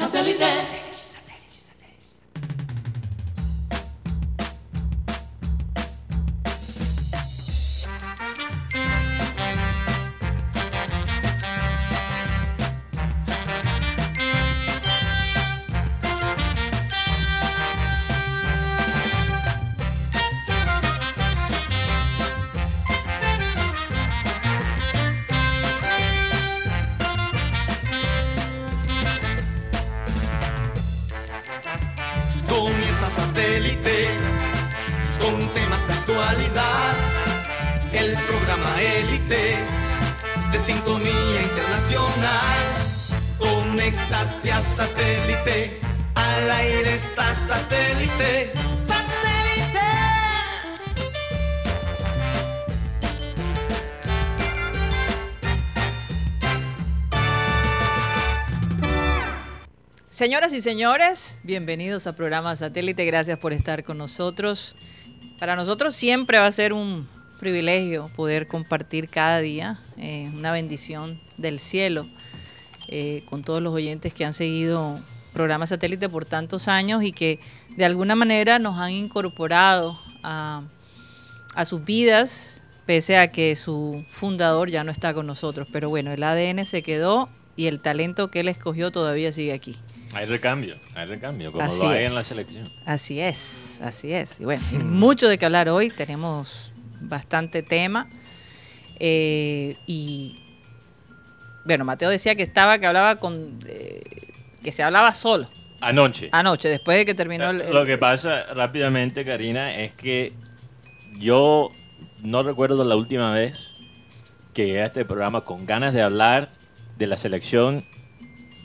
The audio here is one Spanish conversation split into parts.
Satellite. Señoras y señores, bienvenidos a programa Satélite, gracias por estar con nosotros. Para nosotros siempre va a ser un privilegio poder compartir cada día eh, una bendición del cielo eh, con todos los oyentes que han seguido programa Satélite por tantos años y que de alguna manera nos han incorporado a, a sus vidas, pese a que su fundador ya no está con nosotros. Pero bueno, el ADN se quedó y el talento que él escogió todavía sigue aquí. Hay recambio, hay recambio, como Así lo hay es. en la selección. Así es, así es. Y bueno, mucho de qué hablar hoy, tenemos bastante tema. Eh, y bueno, Mateo decía que estaba, que hablaba con, eh, que se hablaba solo Anoche. anoche, después de que terminó el... el- Lo que pasa rápidamente, Karina, es que yo no recuerdo la última vez que llegué a este programa con ganas de hablar de la selección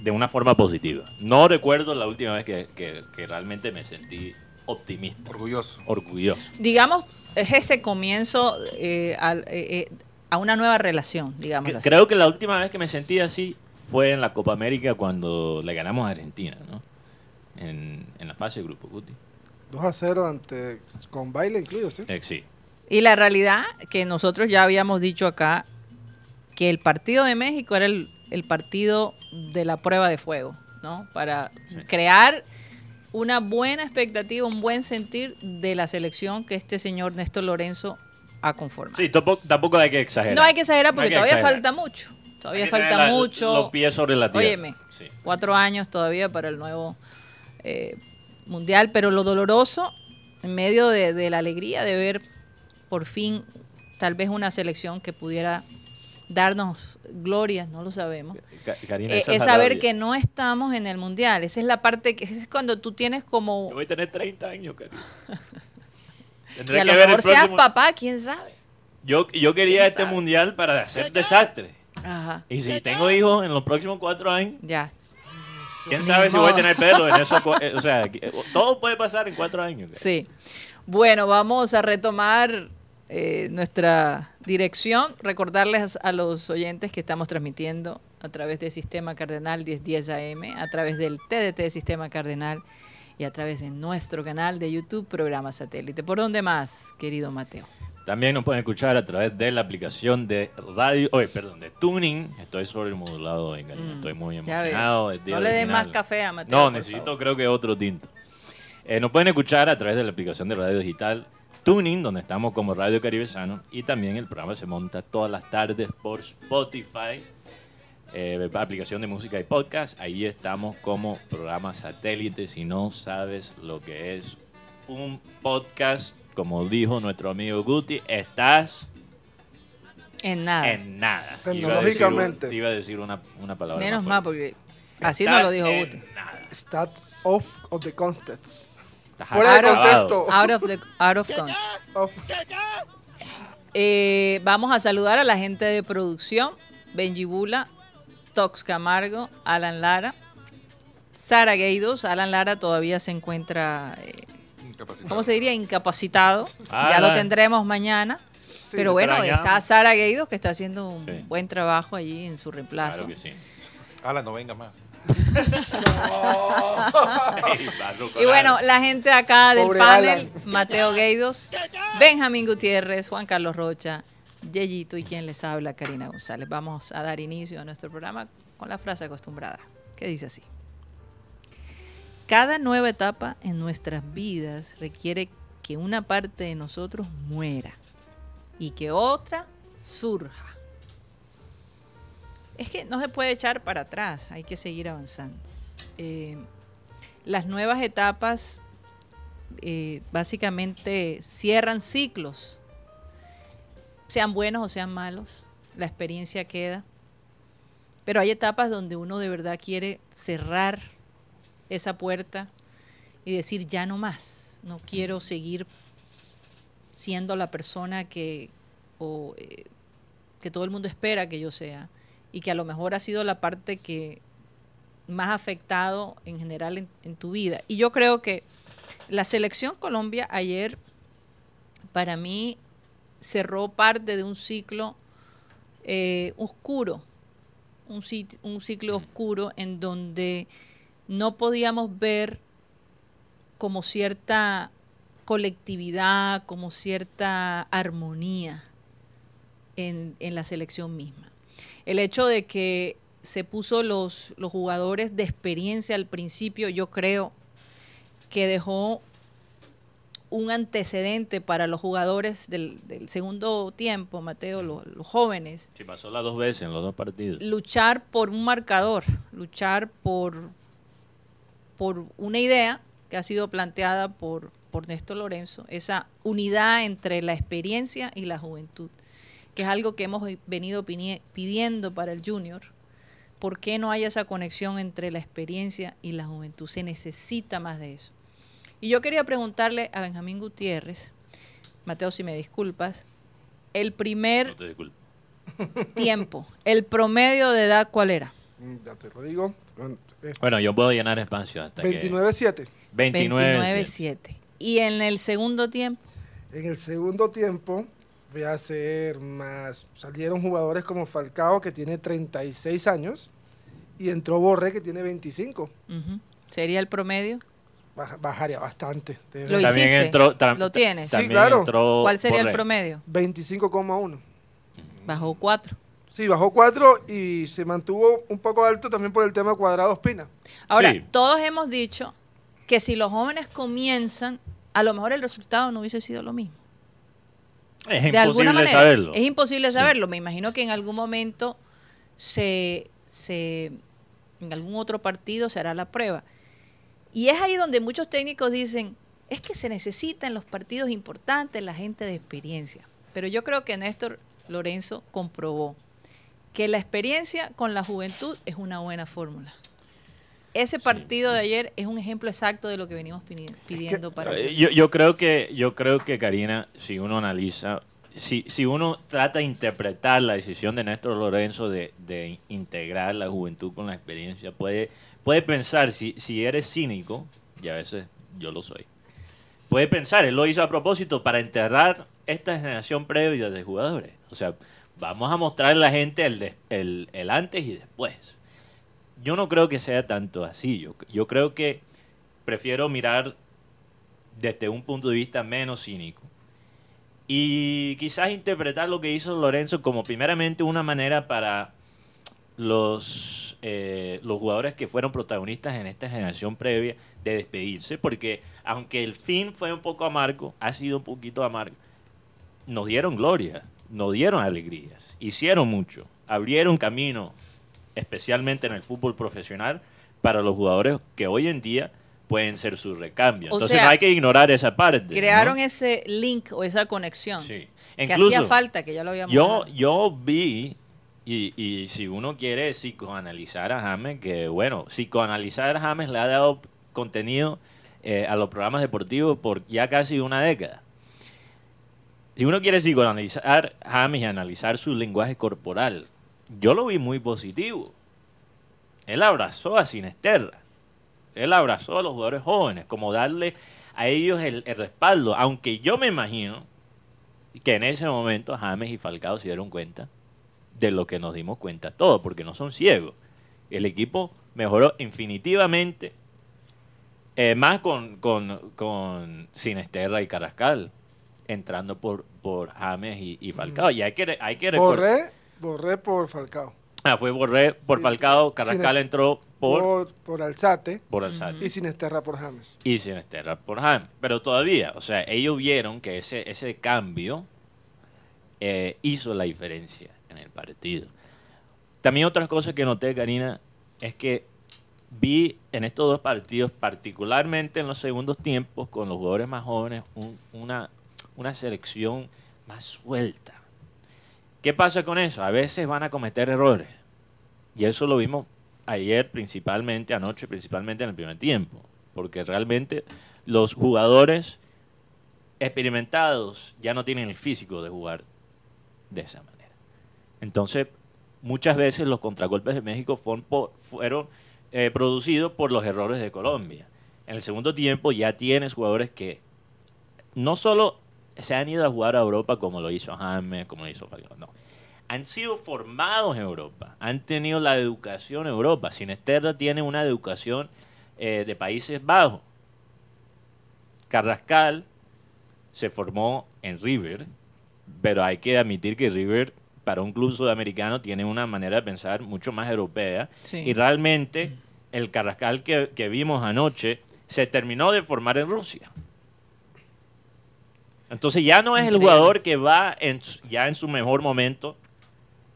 de una forma positiva. No recuerdo la última vez que, que- que realmente me sentí optimista, Orgulloso. orgulloso. digamos, es ese comienzo eh, eh, eh, a una nueva relación, digamos. Creo que la última vez que me sentí así fue en la Copa América cuando le ganamos a Argentina, ¿no? En, en la fase de grupo, Guti. 2 a 0 ante, con baile incluido, ¿sí? Eh, sí. Y la realidad que nosotros ya habíamos dicho acá, que el partido de México era el, el partido de la prueba de fuego, ¿no? Para crear una buena expectativa, un buen sentir de la selección que este señor Néstor Lorenzo ha conformado. Sí, tampoco, tampoco hay que exagerar. no hay que exagerar porque que todavía exagerar. falta mucho. Todavía falta la- mucho. Los pies sobre la tierra. Óyeme, Sí. cuatro años todavía para el nuevo eh, mundial, pero lo doloroso, en medio de, de la alegría de ver por fin tal vez una selección que pudiera darnos glorias, no lo sabemos, Karina, eh, es saber rabia. que no estamos en el mundial. Esa es la parte que es cuando tú tienes como... Yo voy a tener 30 años, Karina. Y a que lo mejor seas próximo- papá, quién sabe. Yo, yo quería ¿Quién este sabe? mundial para hacer desastre. Ajá, Y si tengo hijos en los próximos cuatro años, ya. quién sabe si voy a tener pelo en eso. eh, O sea, que- todo puede pasar en cuatro años. Sí. Bueno, vamos a retomar eh, nuestra dirección. Recordarles a los oyentes que estamos transmitiendo a través del Sistema Cardenal 1010 AM, a través del TDT Sistema Cardenal y a través de nuestro canal de YouTube, Programa Satélite. ¿Por dónde más, querido Mateo? También nos pueden escuchar a través de la aplicación de radio, oye, perdón, de Tuning. Estoy sobremodulado hoy, Karina. Mm, Estoy muy emocionado. No le des más café a Mateo. No, necesito favor. creo que otro tinto. Eh, nos pueden escuchar a través de la aplicación de radio digital Tuning, donde estamos como Radio Caribe Sano. Y también el programa se monta todas las tardes por Spotify, eh, aplicación de música y podcast. Ahí estamos como programa satélite. Si no sabes lo que es un podcast, como dijo nuestro amigo Guti, estás En nada. en nada. Tecnológicamente. Iba a decir, iba a decir una, una palabra. Menos más porque así nos lo dijo Guti. nada. Start off of the context. Fuera de contexto. Out of, the, out of context. Eh, vamos a saludar a la gente de producción, Benji Bula, Tox Camargo, Alan Lara, Sara Gueidos. Alan Lara todavía se encuentra, eh, ¿cómo se diría? Incapacitado. ya Alan. lo tendremos mañana. Sí, Pero bueno, está Sara Gueidos que está haciendo un Sí. buen trabajo allí en su reemplazo. Claro que sí. Ala, no venga más. Y bueno, la gente acá del Pobre panel, Alan. Mateo Gueidos, Benjamín Gutiérrez, Juan Carlos Rocha, Yeyito y quien les habla, Karina González. Vamos a dar inicio a nuestro programa con la frase acostumbrada, que dice así. cada nueva etapa en nuestras vidas requiere que una parte de nosotros muera y que otra surja. Es que no se puede echar para atrás, hay que seguir avanzando. Eh, las nuevas etapas eh, básicamente cierran ciclos, sean buenos o sean malos, la experiencia queda. Pero hay etapas donde uno de verdad quiere cerrar esa puerta y decir ya no más, no quiero seguir siendo la persona que, eh, que todo el mundo espera que yo sea y que a lo mejor ha sido la parte que más ha afectado en general en, tu vida. Y yo creo que la selección Colombia ayer, para mí, cerró parte de un ciclo eh, oscuro, un, un ciclo oscuro en donde no podíamos ver como cierta colectividad, como cierta armonía en, en la selección misma. El hecho de que se puso los, los jugadores de experiencia al principio, yo creo que dejó un antecedente para los jugadores del, segundo tiempo, Mateo, los, jóvenes. Sí, pasó las dos veces en los dos partidos. Luchar por un marcador, luchar por, por una idea que ha sido planteada por, por Néstor Lorenzo, esa unidad entre la experiencia y la juventud, que es algo que hemos venido pidiendo para el junior ¿Por qué no hay esa conexión entre la experiencia y la juventud? Se necesita más de eso. Y yo quería preguntarle a Benjamín Gutiérrez, Mateo, si me disculpas, el primer tiempo, el promedio de edad, ¿cuál era? Mm, ya te lo digo. Bueno, yo puedo llenar espacio hasta 29-7. 29-7. ¿Y en el segundo tiempo? En el segundo tiempo voy a hacer más. Salieron jugadores como Falcao, que tiene 36 años, y entró Borré, que tiene 25. ¿Sería el promedio? bajaría bastante. ¿Lo hiciste? ¿Lo tienes? Sí, claro. ¿Cuál sería el promedio? 25,1. Bajó 4. Sí, bajó 4 y se mantuvo un poco alto también por el tema cuadrado espina. Ahora, todos hemos dicho que si los jóvenes comienzan, a lo mejor el resultado no hubiese sido lo mismo. Es de imposible manera, saberlo. Es imposible saberlo. Me imagino que en algún momento se, se, en algún otro partido se hará la prueba. Y es ahí donde muchos técnicos dicen, es que se necesita en los partidos importantes la gente de experiencia. Pero yo creo que Néstor Lorenzo comprobó que la experiencia con la juventud es una buena fórmula. Ese partido de ayer es un ejemplo exacto de lo que venimos pidiendo para... Yo, yo, creo que, yo creo que, Karina, si uno analiza, si, si uno trata de interpretar la decisión de Néstor Lorenzo de, de integrar la juventud con la experiencia, puede, puede pensar, si, si eres cínico, y a veces yo lo soy, puede pensar, él lo hizo a propósito para enterrar esta generación previa de jugadores. O sea, vamos a mostrarle a la gente el, el, el antes y después yo no creo que sea tanto así. Yo, creo que prefiero mirar desde un punto de vista menos cínico. Y quizás interpretar lo que hizo Lorenzo como primeramente una manera para los, eh, los jugadores que fueron protagonistas en esta generación previa de despedirse, porque aunque el fin fue un poco amargo, ha sido un poquito amargo, nos dieron gloria, nos dieron alegrías, hicieron mucho, abrieron camino especialmente en el fútbol profesional, para los jugadores que hoy en día pueden ser su recambio. Entonces no hay que ignorar esa parte. Crearon ese link o esa conexión. Sí. que hacía falta, que ya lo habíamos yo, yo vi, y, y, si uno quiere psicoanalizar a James, que bueno, psicoanalizar a James le ha dado contenido eh, a los programas deportivos por ya casi una década. Si uno quiere psicoanalizar a James y analizar su lenguaje corporal, yo lo vi muy positivo. Él abrazó a Sinesterra. Él abrazó a los jugadores jóvenes, como darle a ellos el, respaldo. Aunque yo me imagino que en ese momento James y Falcao se dieron cuenta de lo que nos dimos cuenta todos, porque no son ciegos. El equipo mejoró infinitivamente, eh, más con, con, Sinesterra y Carrascal, entrando por, por James y, Falcao. Y hay que, hay que recordar Borré por Falcao. Ah, fue Borré por Sí. Falcao, Carrascal Sin- entró por, por, por Alzate por Alzate. y Sinesterra por James. y Sinisterra por James. Pero todavía, o sea, ellos vieron que ese, ese cambio eh, hizo la diferencia en el partido. También otra cosa que noté, Karina, es que vi en estos dos partidos, particularmente en los segundos tiempos, con los jugadores más jóvenes, un- una, una selección más suelta. ¿Qué pasa con eso? A veces van a cometer errores. Y eso lo vimos ayer principalmente, anoche principalmente en el primer tiempo. Porque realmente los jugadores experimentados ya no tienen el físico de jugar de esa manera. Entonces, muchas veces los contragolpes de México fueron, eh, producidos por los errores de Colombia. En el segundo tiempo ya tienes jugadores que no solo se han ido a jugar a Europa como lo hizo James, como lo hizo Falcao, no. Han sido formados en Europa, han tenido la educación en Europa. Sinesterra tiene una educación eh, de Países Bajos. Carrascal se formó en River, pero hay que admitir que River para un club sudamericano tiene una manera de pensar mucho más europea Sí. y realmente el Carrascal que, que vimos anoche se terminó de formar en Rusia. Entonces ya no es el jugador que va en, ya en su mejor momento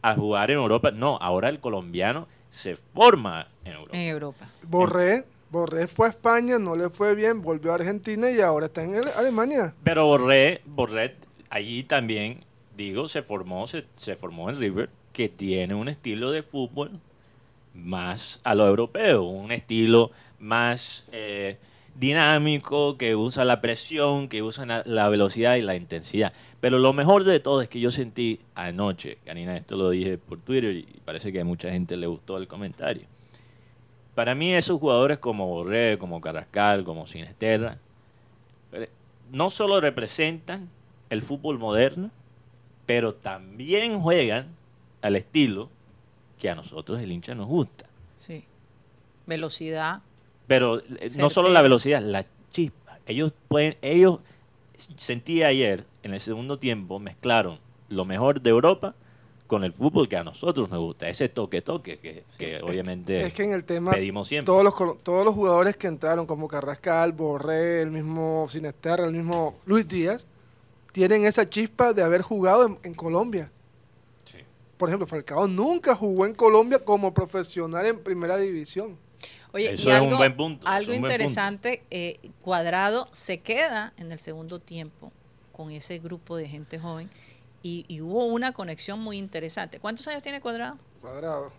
a jugar en Europa. No, ahora el colombiano se forma en Europa. En Europa. Borré, Borré fue a España, no le fue bien, volvió a Argentina y ahora está en Ale- Alemania. Pero Borré, Borré allí también, digo, se formó, se, se formó en River, que tiene un estilo de fútbol más a lo europeo, un estilo más eh, dinámico, que usa la presión, que usa la, velocidad y la intensidad. Pero lo mejor de todo es que yo sentí anoche, Karina, esto lo dije por Twitter y parece que a mucha gente le gustó el comentario. Para mí esos jugadores como Borré, como Carrascal, como Sinesterra, eh, no solo representan el fútbol moderno, pero también juegan al estilo que a nosotros el hincha nos gusta. Sí. Velocidad. Pero eh, no solo la velocidad, la chispa. Ellos pueden, ellos sentí ayer en el segundo tiempo mezclaron lo mejor de Europa con el fútbol que a nosotros nos gusta, ese toque toque que, que obviamente Es que en el tema, pedimos siempre. todos los, colo- todos los jugadores que entraron, como Carrascal, Borré, el mismo Sinesterra, el mismo Luis Díaz, tienen esa chispa de haber jugado en, en Colombia. Sí. Por ejemplo, Falcao nunca jugó en Colombia como profesional en primera división. Oye, Eso y es un algo, buen punto, Algo buen interesante, eh, Cuadrado se queda en el segundo tiempo con ese grupo de gente joven y, y hubo una conexión muy interesante. ¿Cuántos años tiene Cuadrado? Cuadrado.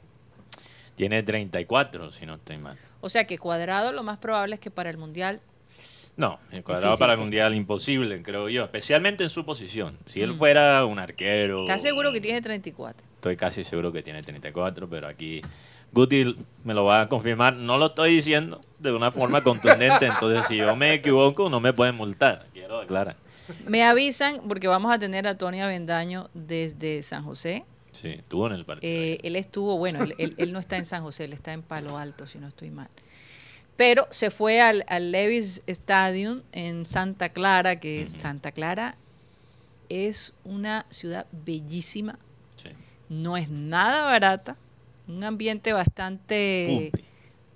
Tiene 34, si no estoy mal. O sea que Cuadrado lo más probable es que para el Mundial No, el cuadrado Difícil para el mundial imposible, creo yo, especialmente en su posición. Si él Mm. fuera un arquero, ¿Estás seguro que tiene 34? estoy casi seguro que tiene 34, pero aquí Guti me lo va a confirmar. No lo estoy diciendo de una forma contundente, entonces si yo me equivoco no me pueden multar. Quiero aclarar. Me avisan porque vamos a tener a Tony Avendaño desde San José. Sí, estuvo en el partido. Eh, él estuvo, bueno, él, él- él no está en San José, él está en Palo Alto, si no estoy mal. Pero se fue al, al Levis Stadium en Santa Clara, que Ujú. Santa Clara es una ciudad bellísima, Sí. no es nada barata, un ambiente bastante Pupi.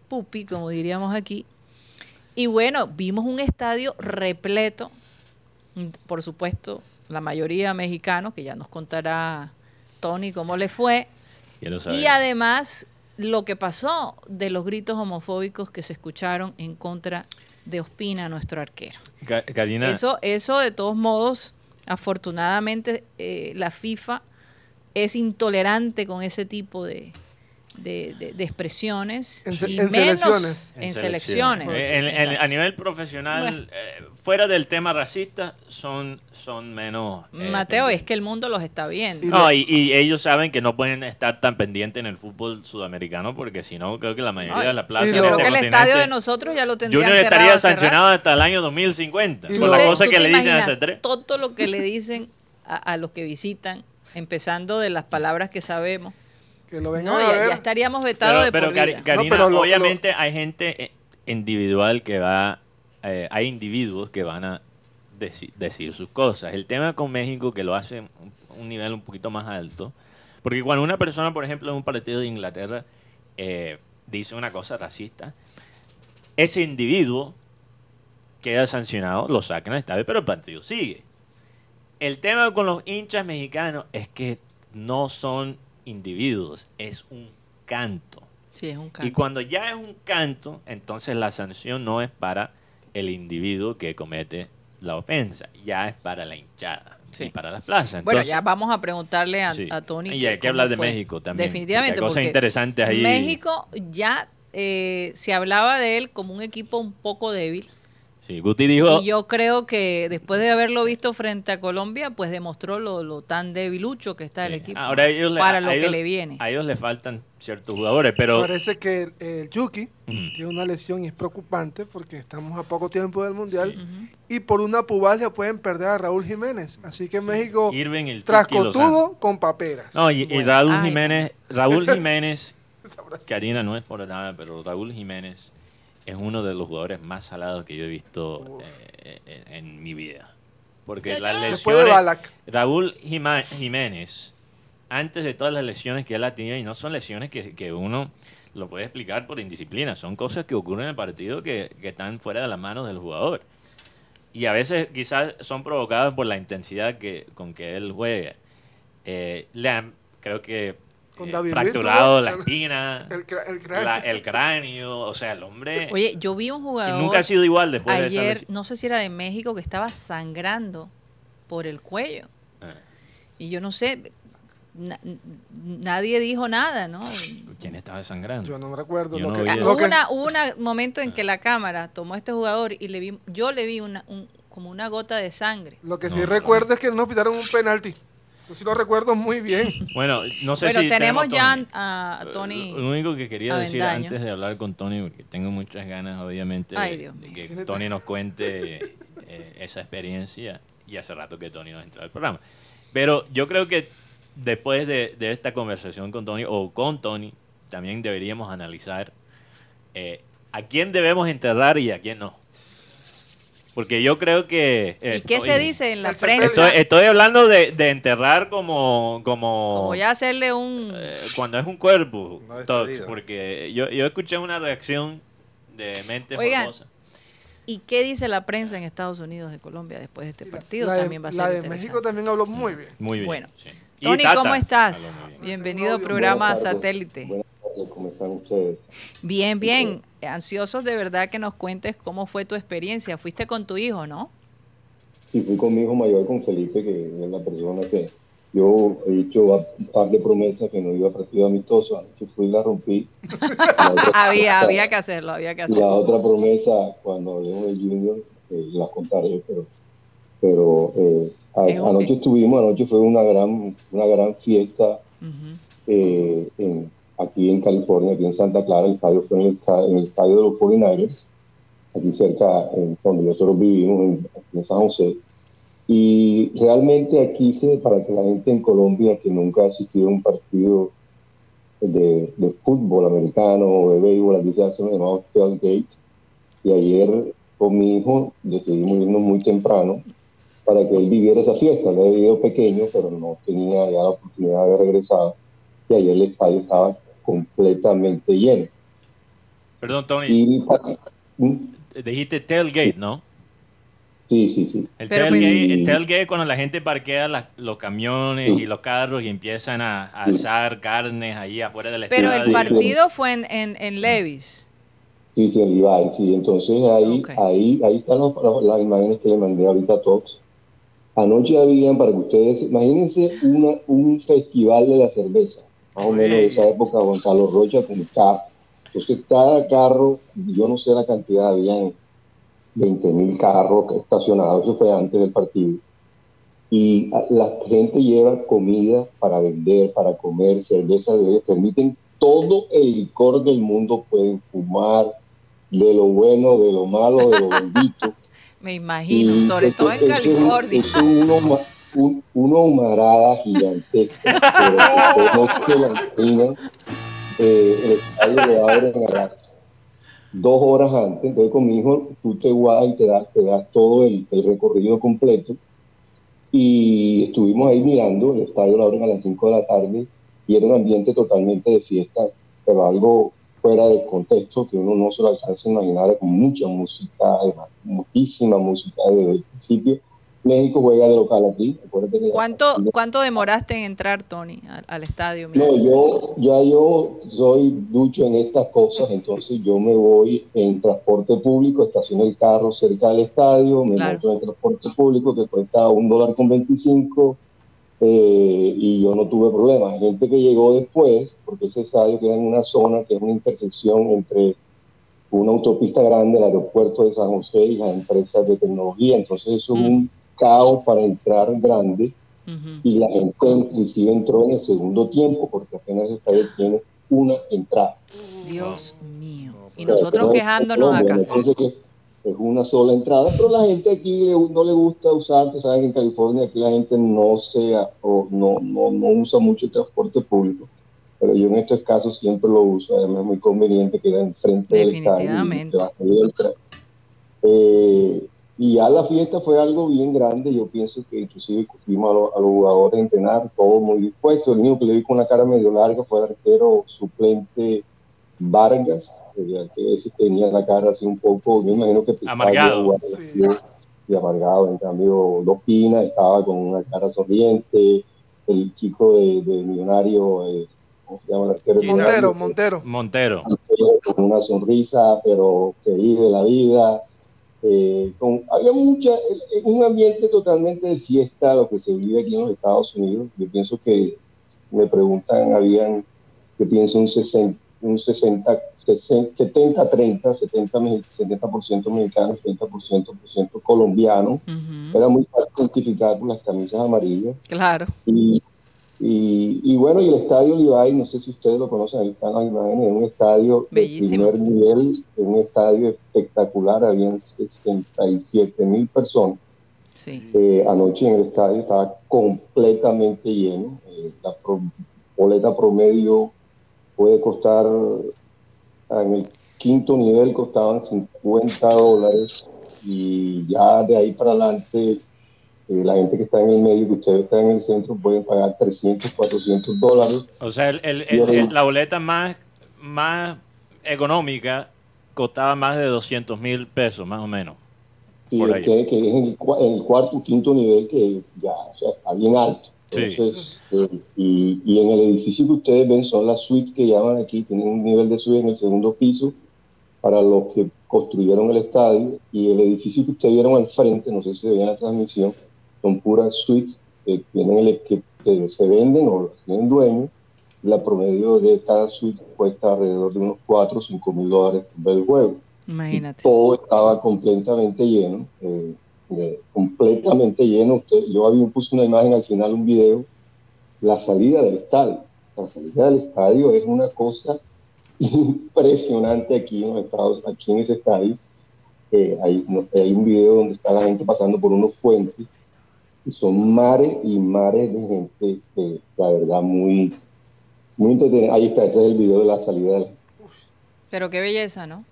pupi, como diríamos aquí. Y bueno, vimos un estadio repleto, por supuesto, la mayoría mexicanos, que ya nos contará Tony cómo le fue. Y además, lo que pasó de los gritos homofóbicos que se escucharon en contra de Ospina, nuestro arquero. Karina, Eso, eso de todos modos, afortunadamente, eh, la FIFA es intolerante con ese tipo de, de- de- de expresiones. En se- y en menos selecciones. En selecciones. Eh, en- en- a nivel profesional, eh, fuera del tema racista, son, son menos... eh, Mateo, pendientes. es que el mundo los está viendo. Y No, y, y ellos saben que no pueden estar tan pendientes en el fútbol sudamericano porque si no, creo que la mayoría No, de la plaza Yo lo- creo este que el estadio de nosotros ya lo tendrían Junior cerrado, estaría sancionado hasta el año 2050 Y por la ¿Tú cosa que le dicen a ese tres. Todo lo que le dicen a, a los que visitan, empezando de las palabras que sabemos. Que lo vengan No, a ya, ver. ya estaríamos vetados de pero por Cari- vida. Karina, pero lo- obviamente hay gente eh, individual que va, eh, hay individuos que van a deci- decir sus cosas. El tema con México, que lo hace un, un nivel un poquito más alto, Porque cuando una persona, por ejemplo, en un partido de Inglaterra eh, dice una cosa racista, ese individuo queda sancionado, lo sacan al estadio, pero el partido sigue. El tema con los hinchas mexicanos es que no son individuos, es un canto. Sí, es un Y canto. cuando ya es un canto, entonces la sanción no es para el individuo que comete la ofensa, ya es para la hinchada Sí. y para las plazas. Bueno, ya vamos a preguntarle a, sí. a Tony. Y hay que hablar de fue. México también. Definitivamente. Hay cosas interesantes ahí. México ya eh, se hablaba de él como un equipo un poco débil. Sí, Guti dijo. Y yo creo que después de haberlo visto frente a Colombia, pues demostró lo, lo tan debilucho que está el equipo Ahora a ellos le- para a lo que le viene. A ellos le faltan ciertos jugadores, pero. Parece que el, el Yuki tiene una lesión y es preocupante porque estamos a poco tiempo del Mundial. Y por una pubalgia pueden perder a Raúl Jiménez. Así que México, Irving, el tras Tuki Lozano. cotudo, con paperas. No, y. Raúl Ay. Jiménez, Raúl Jiménez. Karina no es por nada, pero Raúl Jiménez es uno de los jugadores más salados que yo he visto eh, eh, en mi vida. Porque las Después de lesiones, Balak. Raúl Jima- Jiménez, antes de todas las lesiones que él ha tenido, y no son lesiones que, que uno lo puede explicar por indisciplina, son cosas que ocurren en el partido que, que están fuera de las manos del jugador. Y a veces quizás son provocadas por la intensidad que, con que él juega. Eh, le han, creo que, Con eh, David fracturado la espina, El, el cráneo. la- el cráneo, o sea, el hombre Oye, yo vi un jugador nunca ha sido igual después de esa ayer, no sé si era de México, que estaba sangrando por el cuello. Eh, Y yo no sé, na- nadie dijo nada, ¿no? ¿Quién estaba sangrando? Yo no me recuerdo. Lo no que, Ah, lo que- una, hubo una momento en que la cámara tomó a este jugador y le vi, yo le vi una, un- como una gota de sangre. lo que No, sí no, recuerdo no. es que nos pitaron un penalti. Yo sí lo recuerdo muy bien. Bueno, no sé Bueno, si tenemos ya Tony. a, a Tony. Lo único que quería decir antes de hablar con Tony, porque tengo muchas ganas, obviamente, Ay, de, Dios de mío. que Tony nos cuente eh, esa experiencia. Y hace rato que Tony nos entró al programa. Pero yo creo que después de, de esta conversación con Tony, o con Tony, también deberíamos analizar eh, a quién debemos enterrar y a quién no. Porque yo creo que... eh, ¿Y qué se dice en la prensa? Estoy, estoy hablando de, de enterrar como... Como, Como ya hacerle un... eh, cuando es un cuerpo, Tox, despedida. porque yo, yo escuché una reacción de mente Oigan, formosa. ¿Y qué dice la prensa en Estados Unidos de Colombia después de este partido? la de, También va a ser la de interesante. México también habló muy bien. Muy bien. Bueno. sí. Tony, Tata ¿cómo estás? Bienvenido a Buenas programa. Satélite. Buenas tardes, ¿cómo están ustedes? Bien, bien. Ansiosos de verdad que nos cuentes cómo fue tu experiencia. Fuiste con tu hijo, ¿no? Sí, fui con mi hijo mayor, con Felipe, que es la persona que yo he dicho un par de promesas que no iba a partido amistoso. Anoche fui y la rompí. La Había, había que hacerlo, había que Y la hacerlo. otra promesa, cuando hablemos de Junior, eh, las contaré, pero, pero eh, Es anoche estuvimos, anoche fue una gran, una gran fiesta Ujú. eh, en- aquí en California, aquí en Santa Clara, el estadio fue en el, en el estadio de los 49ers, aquí cerca, en donde nosotros vivimos, en, en San José. Y realmente aquí, se, para que la gente en Colombia que nunca ha asistido a un partido de, de fútbol americano o de béisbol, aquí se hace un llamado tailgate. Y ayer con mi hijo decidimos irnos muy temprano para que él viviera esa fiesta. Él había vivido pequeño, pero no tenía ya la oportunidad de regresar. Y ayer el estadio estaba completamente lleno. Perdón, Tony. Y, ¿Mm? Dijiste tailgate, ¿no? sí, sí, sí. El Pero tailgate, pues- el tailgate cuando la gente parquea los camiones y los carros y empiezan a, a asar carnes ahí afuera del Pero estadio. el partido fue en, en, en Levis. Sí, sí, el Ibai, sí. Entonces ahí, ahí, ahí están los- los- las imágenes que le mandé ahorita a todos. Anoche habían, para que ustedes, imagínense una, un festival de la cerveza, más o menos de esa época, Gonzalo Rocha con carro. Entonces cada carro, yo no sé la cantidad, habían 20 mil carros estacionados, eso fue antes del partido. Y la gente lleva comida para vender, para comer, cerveza, permiten todo el licor del mundo, pueden fumar, de lo bueno, de lo malo, de lo bendito. Me imagino, Y sobre todo en California. es uno un- una humarada gigantesca, pero que no se la imaginan. Eh, el estadio lo abren a las dos horas antes, entonces con mi hijo tú te vas y te das, te das todo el, el recorrido completo. Y estuvimos ahí mirando, el estadio lo abren a las 5 de la tarde y era un ambiente totalmente de fiesta, pero algo fuera de contexto que uno no se lo alcanza a imaginar, con mucha música, además, muchísima música desde el principio. México juega de local aquí. la- ¿Cuánto, ¿Cuánto demoraste en entrar, Tony, al, al estadio? No, yo ya yo soy ducho en estas cosas, entonces yo me voy en transporte público, estaciono el carro cerca del estadio, me Claro. monto en transporte público que cuesta un dólar con 25 eh, y yo no tuve problemas. Hay gente que llegó después, porque ese estadio queda en una zona que es una intersección entre una autopista grande, el aeropuerto de San José y las empresas de tecnología, entonces eso es Mm. un caos para entrar grande Ujú. y la gente inclusive entró en el segundo tiempo porque apenas el estadio tiene una entrada. Dios mío. Y nosotros quejándonos acá. Entonces que es una sola entrada, pero la gente aquí no le gusta usar, tú sabes que en California aquí la gente no se o no, no, no usa mucho el transporte público, pero yo en estos casos siempre lo uso, además es muy conveniente queda enfrente del estadio. Definitivamente. Eh, y ya la fiesta fue algo bien grande, yo pienso que inclusive fuimos a, los- a los jugadores a entrenar, todos muy dispuestos, el único que le vi con una cara medio larga fue el arquero suplente Vargas, que ese tenía la cara así un poco, yo imagino que pensaba Amargado. jugar Sí. y amargado, en cambio Lopina estaba con una cara sonriente, el chico de, de Millonario, eh, ¿cómo se llama el arquero? Montero, Montero. Montero. con una sonrisa, pero feliz de la vida. Eh, con- había mucha, eh, un ambiente totalmente de fiesta, lo que se vive aquí en los Estados Unidos. Yo pienso que, me preguntan, habían, yo pienso un 60, un 60, 70-30, 70, me- 70% mexicanos, 30% por. Ujú. Era muy fácil identificar por las camisas amarillas. Claro. Y, y, y bueno, y el estadio Levi, no sé si ustedes lo conocen, ahí están las imágenes, es un estadio Bellísimo. de primer nivel, es un estadio espectacular, habían 67 mil personas. Sí. Eh, anoche en el estadio estaba completamente lleno, eh, la pro- boleta promedio puede costar, en el quinto nivel costaban 50 dólares y ya de ahí para adelante eh, la gente que está en el medio, que ustedes están en el centro, pueden pagar 300, 400 dólares. O sea, el- el- el- el- la boleta más, más económica costaba más de 200 mil pesos, más o menos. Y que, que es en el, cua- en el cuarto, quinto nivel, que ya o sea, está bien alto. Sí. Entonces, eh, y, y en el edificio que ustedes ven son las suites que llaman aquí, tienen un nivel de suite en el segundo piso para los que construyeron el estadio. Y el edificio que ustedes vieron al frente, no sé si se ve en la transmisión, son puras suites que, tienen el, que, se venden o las tienen dueños. La promedio de cada suite cuesta alrededor de unos 4 o 5 mil dólares por ver el juego Imagínate. todo estaba completamente lleno, eh, eh, completamente lleno. Usted, yo había puse una imagen al final, un video, la salida del estadio. La salida del estadio es una cosa impresionante aquí en los Estados, aquí en ese estadio. Eh, hay, no- hay un video donde está la gente pasando por unos puentes y son mares y mares de gente, eh, la verdad, muy, muy entretenida. Ahí está, ese es el video de la salida del Pero qué belleza, ¿no?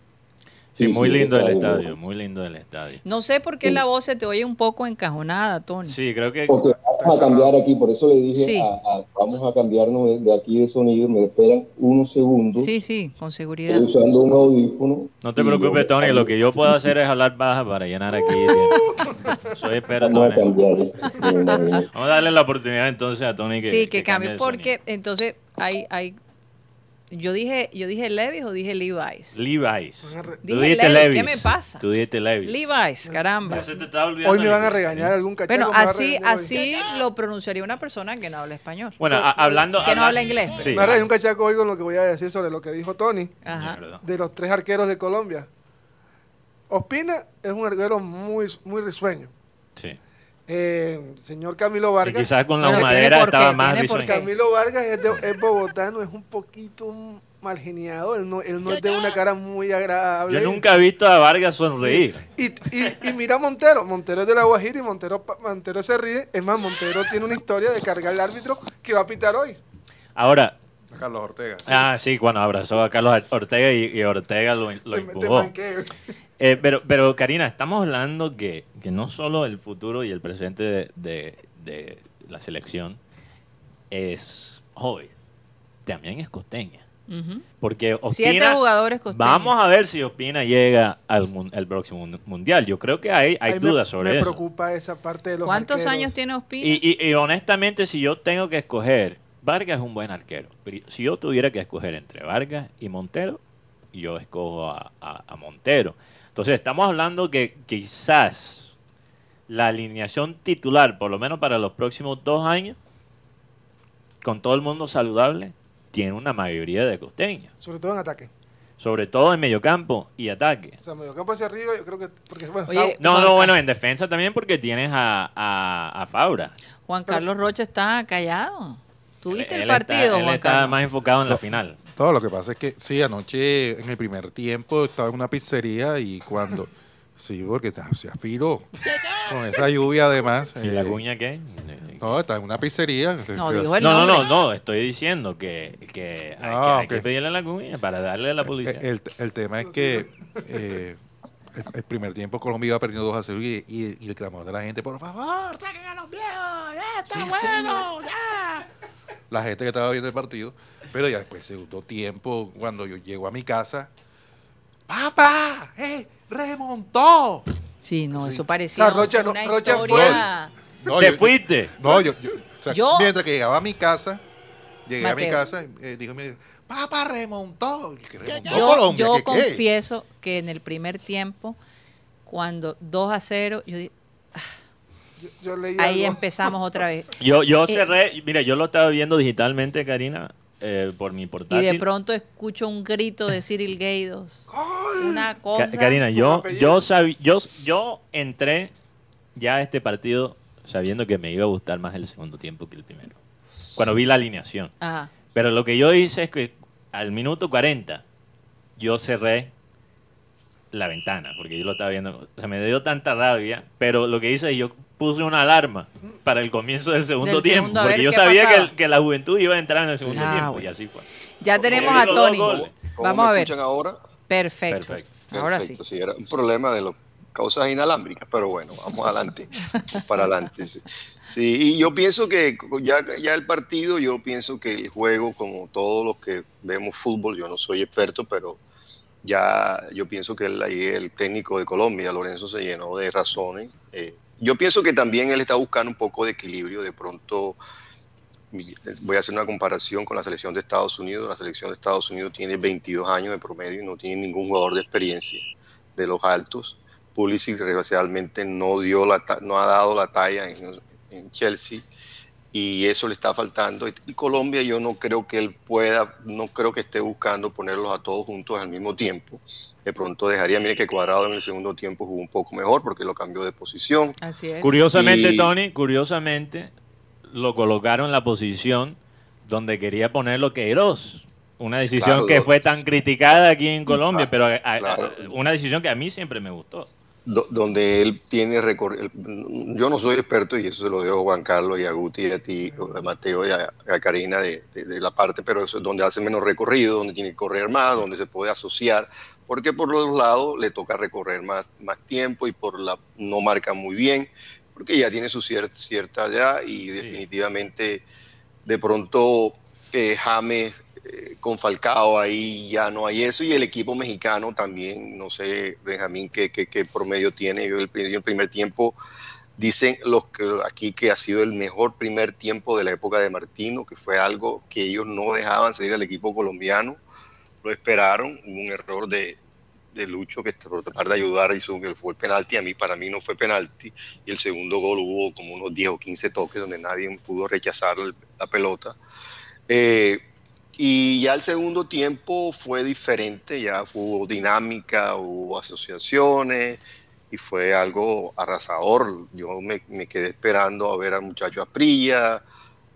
Sí, Sí, muy sí, lindo el estadio. estadio, muy lindo el estadio. No sé por qué la voz se te oye un poco encajonada, Tony. Sí, creo que Porque a cambiar aquí, por eso le dije, Sí. a- a- vamos a cambiarnos de, de aquí de sonido, me esperan unos segundos, Sí, sí, con seguridad. estoy usando un audífono. no te preocupes, Tony, lo que yo puedo hacer es hablar baja para llenar aquí. Soy experto Vamos a en eso. cambiar. Vamos a darle la oportunidad entonces a Tony que sí, que, cambie el porque entonces hay, hay, yo dije, yo dije Levi's o dije Levi's. Levi's. Tú Dije dijiste Levi's, Levi's. ¿qué me pasa? Tú dijiste Levi's. Levi's, caramba. Ya se te estaba olvidando. Hoy me van a regañar algún cachaco. Bueno, así, así lo pronunciaría una persona que no habla español. Bueno, a- hablando. Que no habla- inglés. Sí. Me va a regañar un cachaco hoy con lo que voy a decir sobre lo que dijo Tony, Ajá. De los tres arqueros de Colombia. Ospina es un arquero muy, muy risueño. Sí. Eh, señor Camilo Y Vargas. quizás con la Bueno, qué, estaba más qué. Camilo Vargas es, de- es bogotano, es un poquito mal geniado, él no, él no es de una cara muy agradable. Yo nunca he visto a Vargas sonreír. Y, y, y mira a Montero, Montero es de la Guajira y Montero, Montero se ríe. Es más, Montero tiene una historia de cargar al árbitro que va a pitar hoy. Ahora, A Carlos Ortega. sí. ah, sí, cuando abrazó a Carlos Ortega y, y Ortega lo, lo empujó. Eh, pero, pero Karina, estamos hablando que, que no solo el futuro y el presente de, de- de la selección es joven, también es costeña. Porque Siete Ospina, jugadores costeños. vamos a ver si Ospina llega al el próximo mun- mundial. Yo creo que hay, hay me- dudas sobre me eso. preocupa esa parte de los ¿Cuántos arqueros. años tiene Ospina? Y, y- y honestamente, si yo tengo que escoger, Vargas es un buen arquero. Pero si yo tuviera que escoger entre Vargas y Montero, yo escojo a, a- a Montero. Entonces, estamos hablando que quizás la alineación titular, por lo menos para los próximos dos años, con todo el mundo saludable, tiene una mayoría de costeños. Sobre todo en ataque. Sobre todo en mediocampo y ataque. O sea, mediocampo hacia arriba, yo creo que. Porque, bueno, Oye, está- No, Juan no, bueno, en defensa también porque tienes a, a, a Fabra. Juan Carlos Rocha está callado. ¿Tuviste el partido, está, él Juan está Carlos? más enfocado en la final. Todo lo que pasa es que sí, anoche en el primer tiempo estaba en una pizzería y cuando. sí, porque se afiló. Con esa lluvia además. ¿Y la eh, cuña qué? No, estaba en una pizzería. No, dijo el No, no, no, no, estoy diciendo que, que hay, Ah, que, hay que ok. pedirle la cuña para darle la publicidad. Eh, El, el tema es que eh, el, el primer tiempo Colombia iba perdiendo 2 a 0 y, y- y el clamor de la gente, por favor, saquen a los viejos, ya está bueno, ya. La gente que estaba viendo el partido, pero ya después, segundo tiempo, cuando yo llego a mi casa, ¡Papá! ¡Eh! ¡Remontó! Sí, no, Sí. eso parecía no- una Rocha fue- historia. No, ¡Te yo- fuiste! No, yo, yo- o sea, Yo- mientras que llegaba a mi casa, llegué a mi casa, eh, dijo mi papá remontó. ¿Qué remontó Yo, Colombia? yo ¿Qué, qué? confieso que en el primer tiempo, cuando 2 a 0, yo di- yo, yo leí ahí algo. empezamos otra vez. Yo, yo Eh, cerré, mira, yo lo estaba viendo digitalmente, Karina, eh, por mi Y portátil. de pronto escucho un grito de Cyril Gaydos. Una cosa. Karina, yo, yo, sabí- yo, yo entré ya a este partido sabiendo que me iba a gustar más el segundo tiempo que el primero. Cuando vi la alineación. Ajá. Pero lo que yo hice es que al minuto 40 yo cerré la ventana, porque yo lo estaba viendo. O sea, me dio tanta rabia, pero lo que hice es yo puse una alarma para el comienzo del segundo Del tiempo, segundo, porque yo sabía que, que la juventud iba a entrar en el segundo Ah, tiempo, bueno. y así fue. Ya tenemos a Tony. goles. ¿Cómo Vamos a ver. escuchan ahora? Perfecto. Perfecto. Ahora sí. Perfecto, sí. era un problema de las causas inalámbricas, pero bueno, vamos adelante, vamos para adelante. Sí. Sí, y yo pienso que ya, ya el partido, yo pienso que el juego, como todos los que vemos fútbol, yo no soy experto, pero ya yo pienso que el, el técnico de Colombia, Lorenzo, se llenó de razones. Eh, yo pienso que también él está buscando un poco de equilibrio, de pronto voy a hacer una comparación con la selección de Estados Unidos. La selección de Estados Unidos tiene 22 años de promedio y no tiene ningún jugador de experiencia de los altos. Pulisic desgraciadamente no, dio la no ha dado la talla en, en Chelsea y eso le está faltando. Y, Colombia yo no creo que él pueda, no creo que esté buscando ponerlos a todos juntos al mismo tiempo. De pronto dejaría, mire que Cuadrado en el segundo tiempo jugó un poco mejor porque lo cambió de posición. Así es. Curiosamente, Y- Tony, curiosamente, lo colocaron en la posición donde quería ponerlo Queiroz. Una decisión Claro, que fue tan criticada aquí en Colombia, Ah, pero a- a- claro. una decisión que a mí siempre me gustó. Do- donde él tiene recorrido. Yo no soy experto y eso se lo dejo a Juan Carlos y a Guti y a ti, a Mateo y a, a Karina de, de- de la parte, pero eso es donde hace menos recorrido, donde tiene que correr más, donde se puede asociar, porque por los lados le toca recorrer más, más tiempo y por la no marca muy bien, porque ya tiene su cier- cierta edad y definitivamente de pronto eh, James eh, con Falcao ahí ya no hay eso y el equipo mexicano también, no sé, Benjamín, qué, qué, qué promedio tiene. Yo el, primer tiempo, dicen los que aquí que ha sido el mejor primer tiempo de la época de Martino, que fue algo que ellos no dejaban seguir al equipo colombiano, lo esperaron, hubo un error de, de Lucho que por tratar de ayudar hizo que fue el penalti, a mí para mí no fue penalti, y el segundo gol hubo como unos 10 o 15 toques donde nadie pudo rechazar la pelota. Eh, y ya el segundo tiempo fue diferente, ya hubo dinámica, hubo asociaciones y fue algo arrasador. Yo me, quedé esperando a ver al muchacho Asprilla,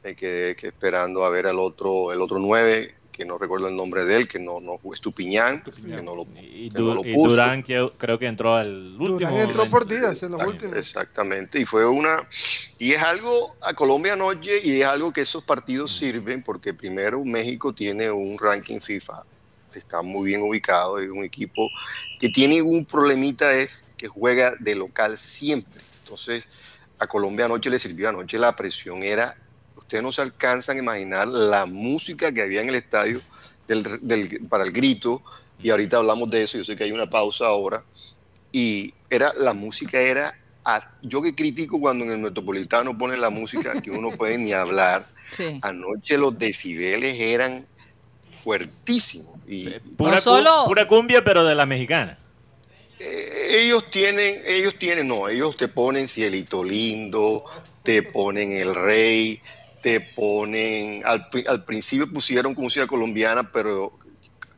me quedé que esperando a ver al otro, el otro nueve, que no recuerdo el nombre de él, que no, no jugó Estupiñán, que no lo, Y, que no lo y puso. Durán que- creo que entró al último. Durán entró por días en los últimos. Exactamente, y fue una, y es algo a Colombia anoche, y es algo que esos partidos sirven, porque primero México tiene un ranking FIFA, está muy bien ubicado, es un equipo que tiene un problemita, es que juega de local siempre, entonces a Colombia anoche le sirvió, anoche la presión era, ustedes no se alcanzan a imaginar la música que había en el estadio del- del- para el grito, y ahorita hablamos de eso, yo sé que hay una pausa ahora, y era la música era, a- yo que critico cuando en el Metropolitano ponen la música que uno puede ni hablar, Sí. anoche los decibeles eran fuertísimos, y Pura, No solo- pura cumbia, pero de la mexicana. Eh, ellos tienen, ellos tienen, no, ellos te ponen Cielito Lindo, te ponen El Rey, te ponen, al, al principio pusieron música colombiana, pero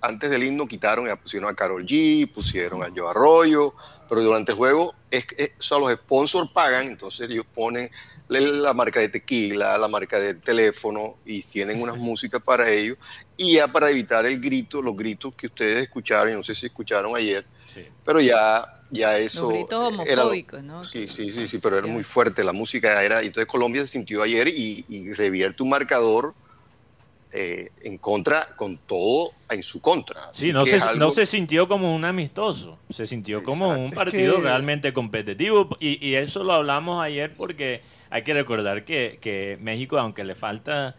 antes del himno quitaron y pusieron a Carol G, pusieron a Joe Arroyo, pero durante el juego es, es- o sea, los sponsors pagan, entonces ellos ponen la marca de tequila, la marca de teléfono y tienen unas músicas para ellos. Y ya para evitar el grito, los gritos que ustedes escucharon, y no sé si escucharon ayer, Sí. pero ya, ya eso. Los gritos eh, era- homofóbicos, ¿no? Sí, sí, sí, sí, pero era muy fuerte. La música era. Entonces Colombia se sintió ayer y, y revierte un marcador eh, en contra, con todo en su contra. Así Sí, no se, algo- no se sintió como un amistoso, se sintió como un Es partido que- realmente competitivo y, y eso lo hablamos ayer porque hay que recordar que, que México, aunque le falta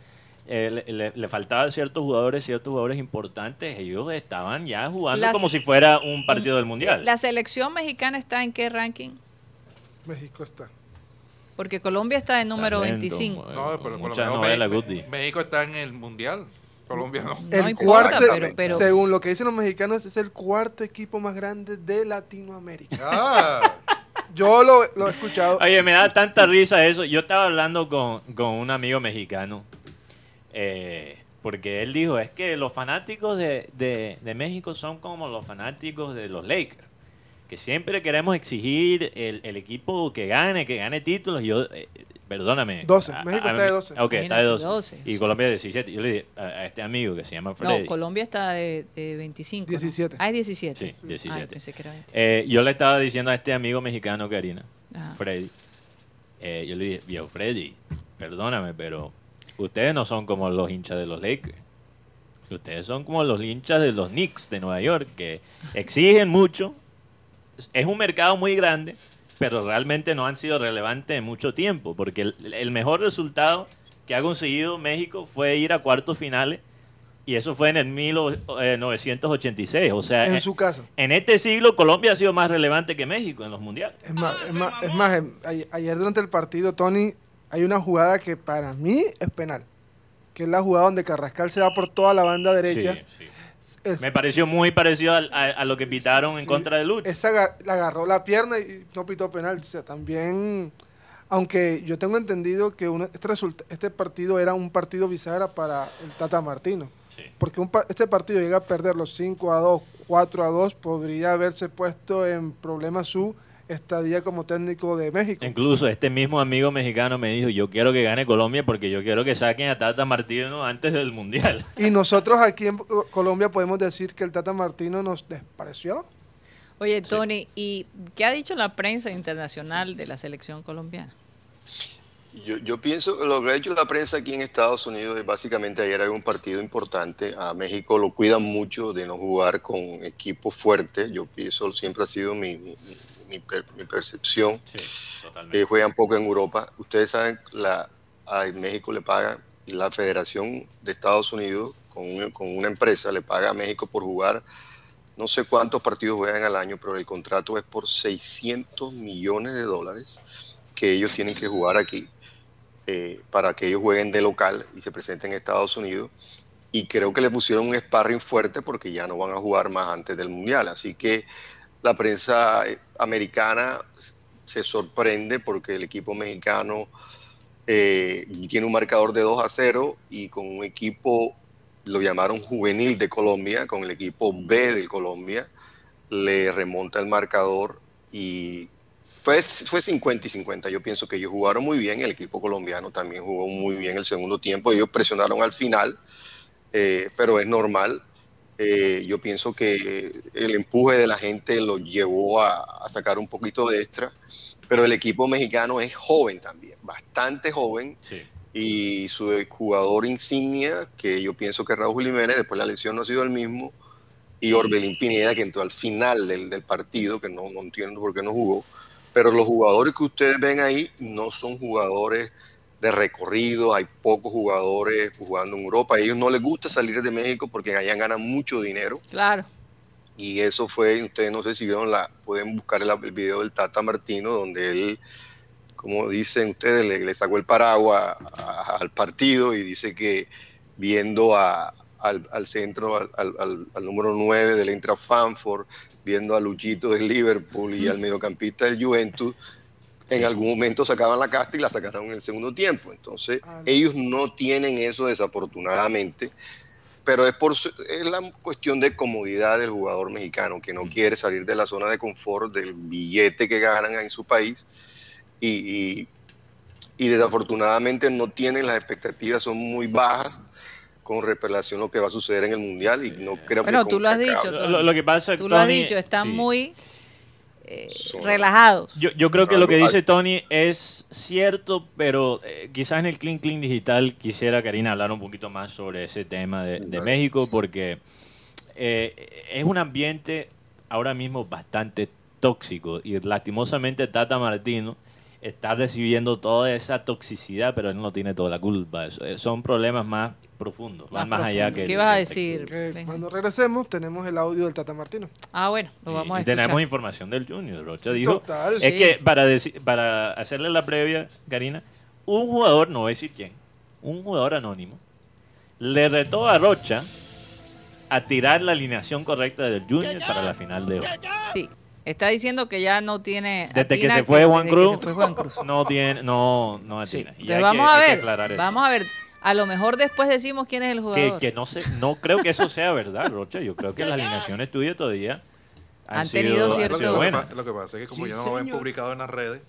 eh, le, le- le faltaba ciertos jugadores, ciertos jugadores importantes, ellos estaban ya jugando como si fuera un partido del Mundial. ¿La selección mexicana está en qué ranking? México está. Porque Colombia está en número Talento, 25. bueno. No, pero por lo menos. México está en el mundial. Colombia no. No el importa, cuarto, pero- pero- según lo que dicen los mexicanos, es el cuarto equipo más grande de Latinoamérica. Ah, Yo lo, lo he escuchado. Oye, me da tanta risa eso. Yo estaba hablando con, con un amigo mexicano, eh, porque él dijo, es que los fanáticos de, de- de México son como los fanáticos de los Lakers, que siempre queremos exigir el, el equipo que gane, que gane títulos. Yo, eh, perdóname. 12. A- México a- está de 12. Ok, está de 12. 12, y sí. Colombia de 17. Yo le dije a, a este amigo que se llama Freddy. No, Colombia está de, de 25. ¿no? 17. Ah, es 17. Sí, 17. Pensé que era 20. Eh, yo le estaba diciendo a este amigo mexicano, Karina, Ajá. Freddy, eh, yo le dije, viejo Freddy, perdóname, pero ustedes no son como los hinchas de los Lakers. Ustedes son como los hinchas de los Knicks de Nueva York, que exigen mucho. Es un mercado muy grande, pero realmente no han sido relevantes en mucho tiempo, porque el, el mejor resultado que ha conseguido México fue ir a cuartos finales, y eso fue en el 1986. O sea, en en- su casa. en este siglo Colombia ha sido más relevante que México en los mundiales. Es más, es más, es más, a- ayer durante el partido, Tony, hay una jugada que para mí es penal. Que es la jugada donde Carrascal se va por toda la banda derecha. Sí, sí. Es- Me pareció muy parecido a, a lo que pitaron en contra de Lucho. Esa la agarró la pierna y no pitó penal. O sea, también, aunque yo tengo entendido que uno- este, resulta- este partido era un partido bisagra para el Tata Martino. Sí. Porque un este partido llega a perder los 5 a 2, 4 a 2, podría haberse puesto en problemas su estadía como técnico de México. Incluso este mismo amigo mexicano me dijo, yo quiero que gane Colombia porque yo quiero que saquen a Tata Martino antes del Mundial. Y nosotros aquí en Colombia podemos decir que el Tata Martino nos despreció. Oye, Tony, ¿y qué ha dicho la prensa internacional de la selección colombiana? Yo, yo pienso, lo que ha hecho la prensa aquí en Estados Unidos es básicamente ayer había un partido importante. A México lo cuidan mucho de no jugar con equipos fuertes. Yo pienso, siempre ha sido mi, mi- mi- per- mi percepción. Sí, Eh, juegan poco en Europa. Ustedes saben, la, a México le paga la Federación de Estados Unidos con, un- con una empresa, le paga a México por jugar. No sé cuántos partidos juegan al año, pero el contrato es por 600 millones de dólares que ellos tienen que jugar aquí eh, para que ellos jueguen de local y se presenten en Estados Unidos. Y creo que le pusieron un sparring fuerte porque ya no van a jugar más antes del Mundial. Así que la prensa eh, americana se sorprende porque el equipo mexicano eh, tiene un marcador de 2 a 0 y con un equipo, lo llamaron juvenil de Colombia, con el equipo B de Colombia, le remonta el marcador y fue, fue 50 y 50. Yo pienso que ellos jugaron muy bien, el equipo colombiano también jugó muy bien el segundo tiempo, ellos presionaron al final, eh, pero es normal. Eh, yo pienso que el empuje de la gente lo llevó a, a sacar un poquito de extra, pero el equipo mexicano es joven también, bastante joven, Sí. y su jugador insignia, que yo pienso que Raúl Jiménez, después la lesión no ha sido el mismo, y Orbelín Pineda, que entró al final del, del partido, que no, no entiendo por qué no jugó, pero los jugadores que ustedes ven ahí no son jugadores de recorrido, hay pocos jugadores jugando en Europa. A ellos no les gusta salir de México porque allá ganan mucho dinero. Claro. Y eso fue, ustedes no sé si vieron la, pueden buscar el, el video del Tata Martino, donde él, como dicen ustedes, le, le sacó el paraguas a- al partido y dice que viendo a- al, al centro, al, al- al- número 9 del Intra Frankfurt, viendo a Luchito del Liverpool y al mediocampista del Juventus, en algún momento sacaban la casta y la sacaron en el segundo tiempo. Entonces, Ah, no. ellos no tienen eso desafortunadamente, pero es, por, es la cuestión de comodidad del jugador mexicano, que no quiere salir de la zona de confort, del billete que ganan en su país y, y- y desafortunadamente no tienen las expectativas, son muy bajas con relación a lo que va a suceder en el Mundial y no creo Bueno, que tú lo has dicho. Lo, lo que pasa, Tú lo has Tony, dicho, están sí. muy eh, relajados. Yo, yo creo que lo que dice Tony es cierto, pero eh, quizás en el Clean Clean Digital quisiera, Karina, hablar un poquito más sobre ese tema de. México, porque eh, es un ambiente ahora mismo bastante tóxico y lastimosamente Tata Martino está recibiendo toda esa toxicidad, pero él no tiene toda la culpa. Es- eh, son problemas más profundos, van más, allá que... ¿Qué vas a decir? Que cuando regresemos tenemos el audio del Tata Martino. Ah, bueno, lo vamos a escuchar. tenemos información del Junior. Rocha Sí, dijo, total. es Sí. que para, para hacerle la previa, Karina, un jugador, no voy a decir quién, un jugador anónimo, le retó a Rocha a tirar la alineación correcta del Junior para la final de hoy. Sí, está diciendo que ya no tiene. Desde que se fue Juan desde que Cruz, se fue Juan Cruz. no tiene, no, no Sí. atina. Entonces hay vamos que- a ver, vamos a ver. A lo mejor después decimos quién es el jugador. que no sé, no creo que eso sea verdad, Rocha. Yo creo que las alineaciones tuyas todavía han, Han sido, tenido cierto- Lo sido que, lo que buenas. pa- lo que pasa es que como Sí, ya no lo ven publicado en las redes,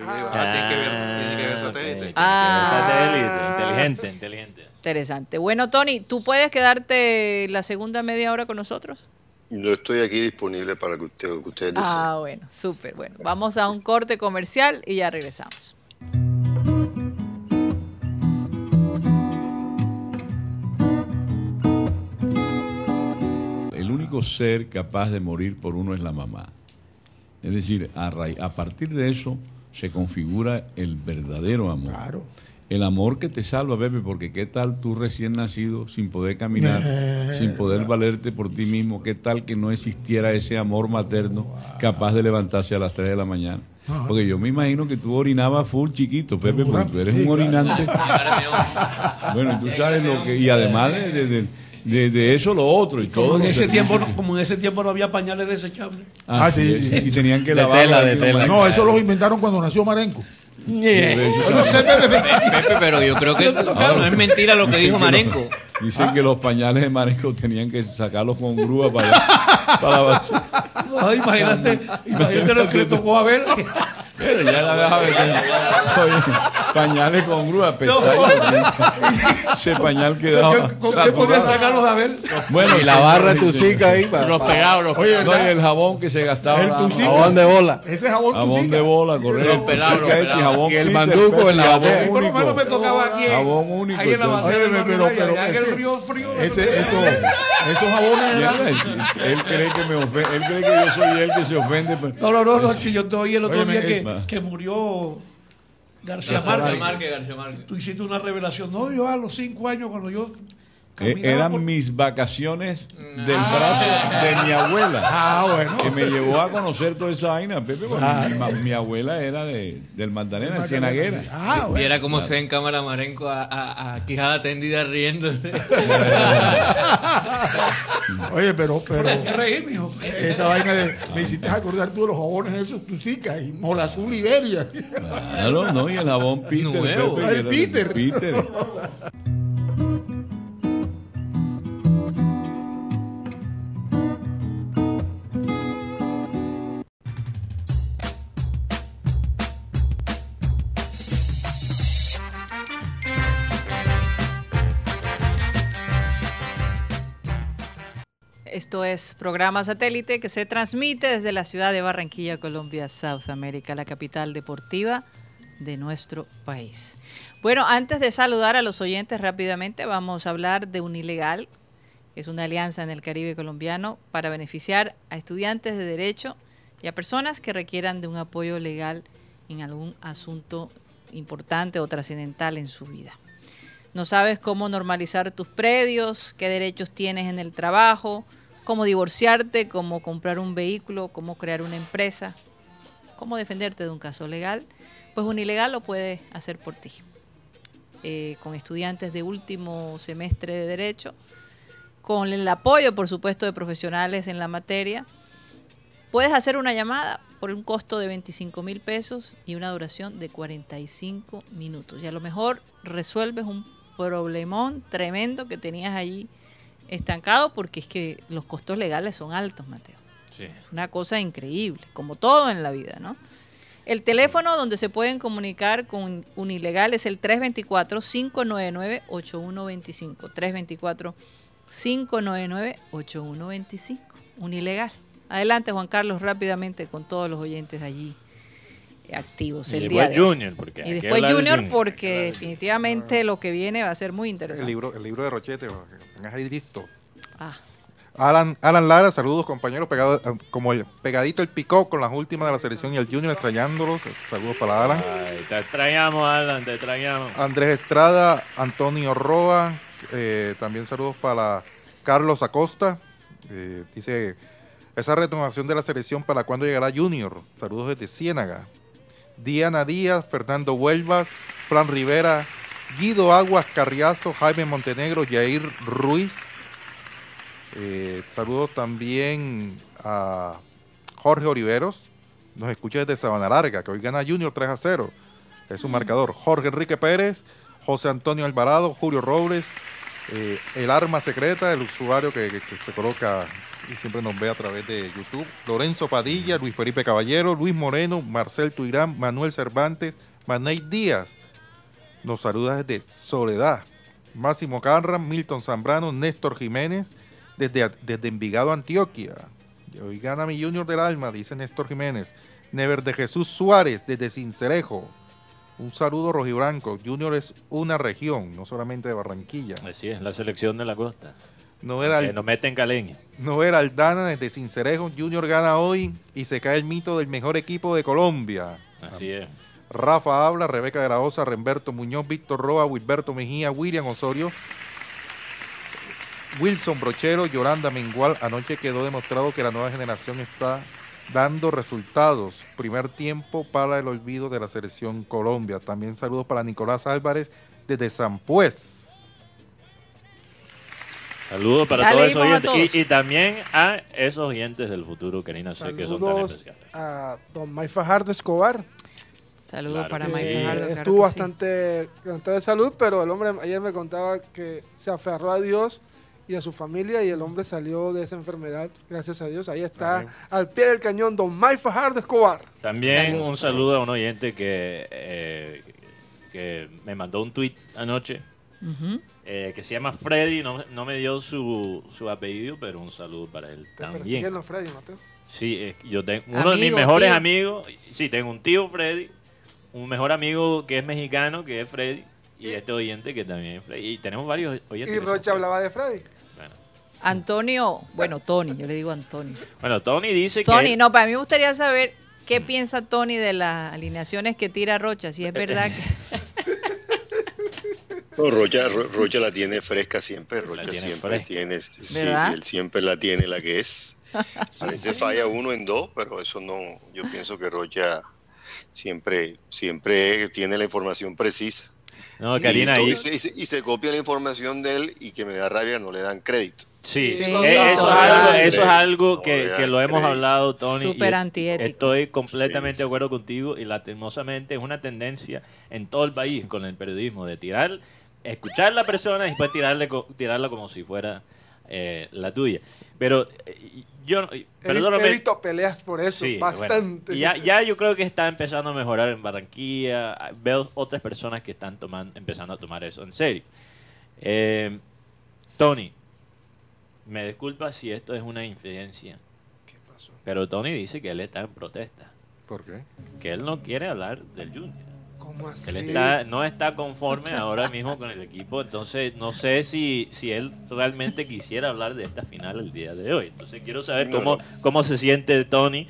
Ah. ah, tienen que ver, tienen que ver Ah, satélite. ok, tiene que ver Ah. satélite, inteligente, inteligente. Interesante. Bueno, Tony, ¿tú puedes quedarte la segunda media hora con nosotros? Yo estoy aquí disponible para que, usted- que ustedes deseen. Ah, bueno, súper. Bueno, vamos a un corte comercial y ya regresamos. El único ser capaz de morir por uno es la mamá. Es decir, a, ra- a partir de eso se configura el verdadero amor. Claro. El amor que te salva, Pepe, porque qué tal tú recién nacido, sin poder caminar, sin poder valerte por ti mismo, qué tal que no existiera ese amor materno capaz de levantarse a las 3 de la mañana. Porque yo me imagino que tú orinabas full chiquito, Pepe, porque tú eres un orinante. Bueno, tú sabes lo que... Y además de, de- de- de- de eso, lo otro. Y, Como todo en ese tiempo, no- como en ese tiempo no había pañales desechables. Ah, Ah, sí, sí, sí. Y tenían que De lavar. tela, de tela. No, eso los inventaron cuando nació Marenco. Pepe, pero yo creo que no es mentira lo que Dicen dijo que Marenco. los- dicen que los pañales de Marenco tenían que sacarlos con grúa para, para la basura. No, imagínate, imagínate lo que le tocó a ver. Pero ya la dejaba ver. Oye, pañales con grúa, pesado. Ese pañal quedaba. ¿Con qué podían sacarlos de ver? Bueno, Y la barra de tu señores, cica ahí. para- Los pegados, los Oye, No, el jabón que se gastaba. El tucica. Jabón de bola. Ese jabón Jabón tucica. de bola, correcto. Los pelados, los Tucica hecho y pelados. jabón Y el manduco en la jabón batea. Por lo menos me único. tocaba aquí. Jabón único, Ahí en la de pero- pero el ese- río frío. Ese, eso, esos jabones eran... él, cree que me ofende, él cree que yo soy el que se ofende. No, no, no, no, que yo oí el otro día es- que, que murió García García Márquez. Márquez, García Márquez. Tú hiciste una revelación. No, yo a los cinco años cuando yo Eh, eran por- mis vacaciones del brazo de mi abuela. Ah, bueno. Que me llevó a conocer toda esa vaina, Pepe. porque mi, ma- mi abuela era de, del Magdalena, de Cienaguera. Ah, Y bueno. era como se ve en cámara Marenco a, a, a Quijada tendida riéndose. Oye, pero, pero reír, mijo. esa vaina de... Me hiciste acordar tú de los jabones esos, Tucica y Mola Azul Iberia. Claro, ¿no? Y el jabón Peter. Nuevo. Pepe, Ah, el de Peter. Peter. Es programa satélite que se transmite desde la ciudad de Barranquilla, Colombia, South America, la capital deportiva de nuestro país. Bueno, antes de saludar a los oyentes rápidamente, vamos a hablar de Unilegal, que es una alianza en el Caribe colombiano para beneficiar a estudiantes de derecho y a personas que requieran de un apoyo legal en algún asunto importante o trascendental en su vida. No sabes cómo normalizar tus predios, qué derechos tienes en el trabajo, cómo divorciarte, cómo comprar un vehículo, cómo crear una empresa, cómo defenderte de un caso legal, pues un ilegal lo puede hacer por ti. Eh, con estudiantes de último semestre de Derecho, con el apoyo, por supuesto, de profesionales en la materia, puedes hacer una llamada por un costo de 25 mil pesos y una duración de 45 minutos. Y a lo mejor resuelves un problemón tremendo que tenías allí estancado porque es que los costos legales son altos, Mateo. Sí. Es una cosa increíble, como todo en la vida, ¿no? El teléfono donde se pueden comunicar con un ilegal es el 324-599-8125. 324-599-8125. Un ilegal. Adelante, Juan Carlos, rápidamente con todos los oyentes allí activos. Y el después día de. Junior, porque Y después de Junior, Junior, porque definitivamente lo que viene va a ser muy interesante. El libro, el libro de Rochete, que lo tengas ahí listo. Ah, Alan, Alan Lara, saludos compañeros, pegado, eh, como el pegadito el picó con las últimas de la selección y el Junior extrañándolos. Saludos para Alan. Ay, te extrañamos, Alan, te extrañamos. Andrés Estrada, Antonio Roa, eh, también saludos para Carlos Acosta. eh, dice, esa renovación de la selección para cuándo llegará Junior. Saludos desde Ciénaga. Diana Díaz, Fernando Huelvas, Fran Rivera, Guido Aguas Carriazo, Jaime Montenegro, Jair Ruiz. Eh, saludos también a Jorge Oliveros. Nos escucha desde Sabana Larga, que hoy gana Junior 3 a 0. Es un marcador. Jorge Enrique Pérez, José Antonio Alvarado, Julio Robles, eh, el arma secreta, el usuario que, que- que se coloca y siempre nos ve a través de YouTube. Lorenzo Padilla, Luis Felipe Caballero, Luis Moreno, Marcel Tuirán, Manuel Cervantes, Manei Díaz. Nos saluda desde Soledad. Máximo Carran, Milton Zambrano, Néstor Jiménez, desde, desde Envigado, Antioquia. Hoy gana mi Junior del Alma, dice Néstor Jiménez. Never de Jesús Suárez, desde Cincerejo. Un saludo rojiblanco. Junior es una región, no solamente de Barranquilla. Así es, la selección de la costa. No era, Que nos meten caleña. no era Aldana desde Cincerejo. Junior gana hoy y se cae el mito del mejor equipo de Colombia. Así es. Rafa habla, Rebeca de la Osa, Remberto Muñoz, Víctor Roa, Wilberto Mejía, William Osorio, Wilson Brochero, Yolanda Mengual. Anoche quedó demostrado que la nueva generación está dando resultados. Primer tiempo para el olvido de la selección Colombia. También saludos para Nicolás Álvarez desde San Pues. Saludos para Ya todos esos oyentes. todos. Y, y también a esos oyentes del futuro, Karina, sé que son tan Saludos especiales. a don Mike Fajardo Escobar. saludos Claro para que Mike sí. Fajardo, claro Estuvo que sí. bastante bastante de salud, pero el hombre ayer me contaba que se aferró a Dios y a su familia y el hombre salió de esa enfermedad, gracias a Dios. Ahí está, Amén. al pie del cañón, don Mike Fajardo Escobar. También Saludos. un saludo a un oyente que, eh, que me mandó un tweet anoche Ujú. Eh, que se llama Freddy. No, no me dio su, su apellido, pero un saludo para él Te persiguen también. los Freddy, Mateo. Sí, yo tengo uno de mis Amigo, mejores tío. amigos. Sí, tengo un tío Freddy, un mejor amigo que es mexicano, que es Freddy, y este oyente que también es Freddy. Y tenemos varios oyentes. Y Rocha hablaba de Freddy. Bueno. Antonio, bueno, Tony, yo le digo Antonio. Bueno, Tony dice Tony, que. no, para mí me gustaría saber qué piensa Tony de las alineaciones que tira Rocha, si es verdad que... No, Rocha, Ro- Rocha la tiene fresca siempre, Rocha tiene siempre fresca. tiene, sí, sí, él siempre la tiene la que es. A veces falla uno en dos, pero eso no, yo pienso que Rocha siempre, siempre tiene la información precisa. No, Karina, ahí. y, se, y se- y se copia la información de él y que me da rabia, no le dan crédito. Sí, Sí, eh, no, eso, es algo, eso es algo no, que, que lo hemos crédito. hablado, Tony. Súper antiéticos. Estoy completamente Sí, sí. de acuerdo contigo y lastimosamente es una tendencia en todo el país con el periodismo de tirar, escuchar a la persona y después tirarle, co- tirarla como si fuera eh, la tuya. Pero eh, yo, no- He, he visto peleas por eso, Sí, bueno, bastante. ya, ya yo creo que está empezando a mejorar en Barranquilla. Veo otras personas que están tomando, empezando a tomar eso en serio. Eh, Tony, me disculpa si esto es una infidencia, ¿Qué pasó? pero Tony dice que él está en protesta, ¿Por qué? que él no quiere hablar del Junior, ¿Cómo así? él está, no está conforme ahora mismo con el equipo, entonces no sé si, si él realmente quisiera hablar de esta final el día de hoy. Entonces quiero saber No, cómo, no. cómo se siente Tony,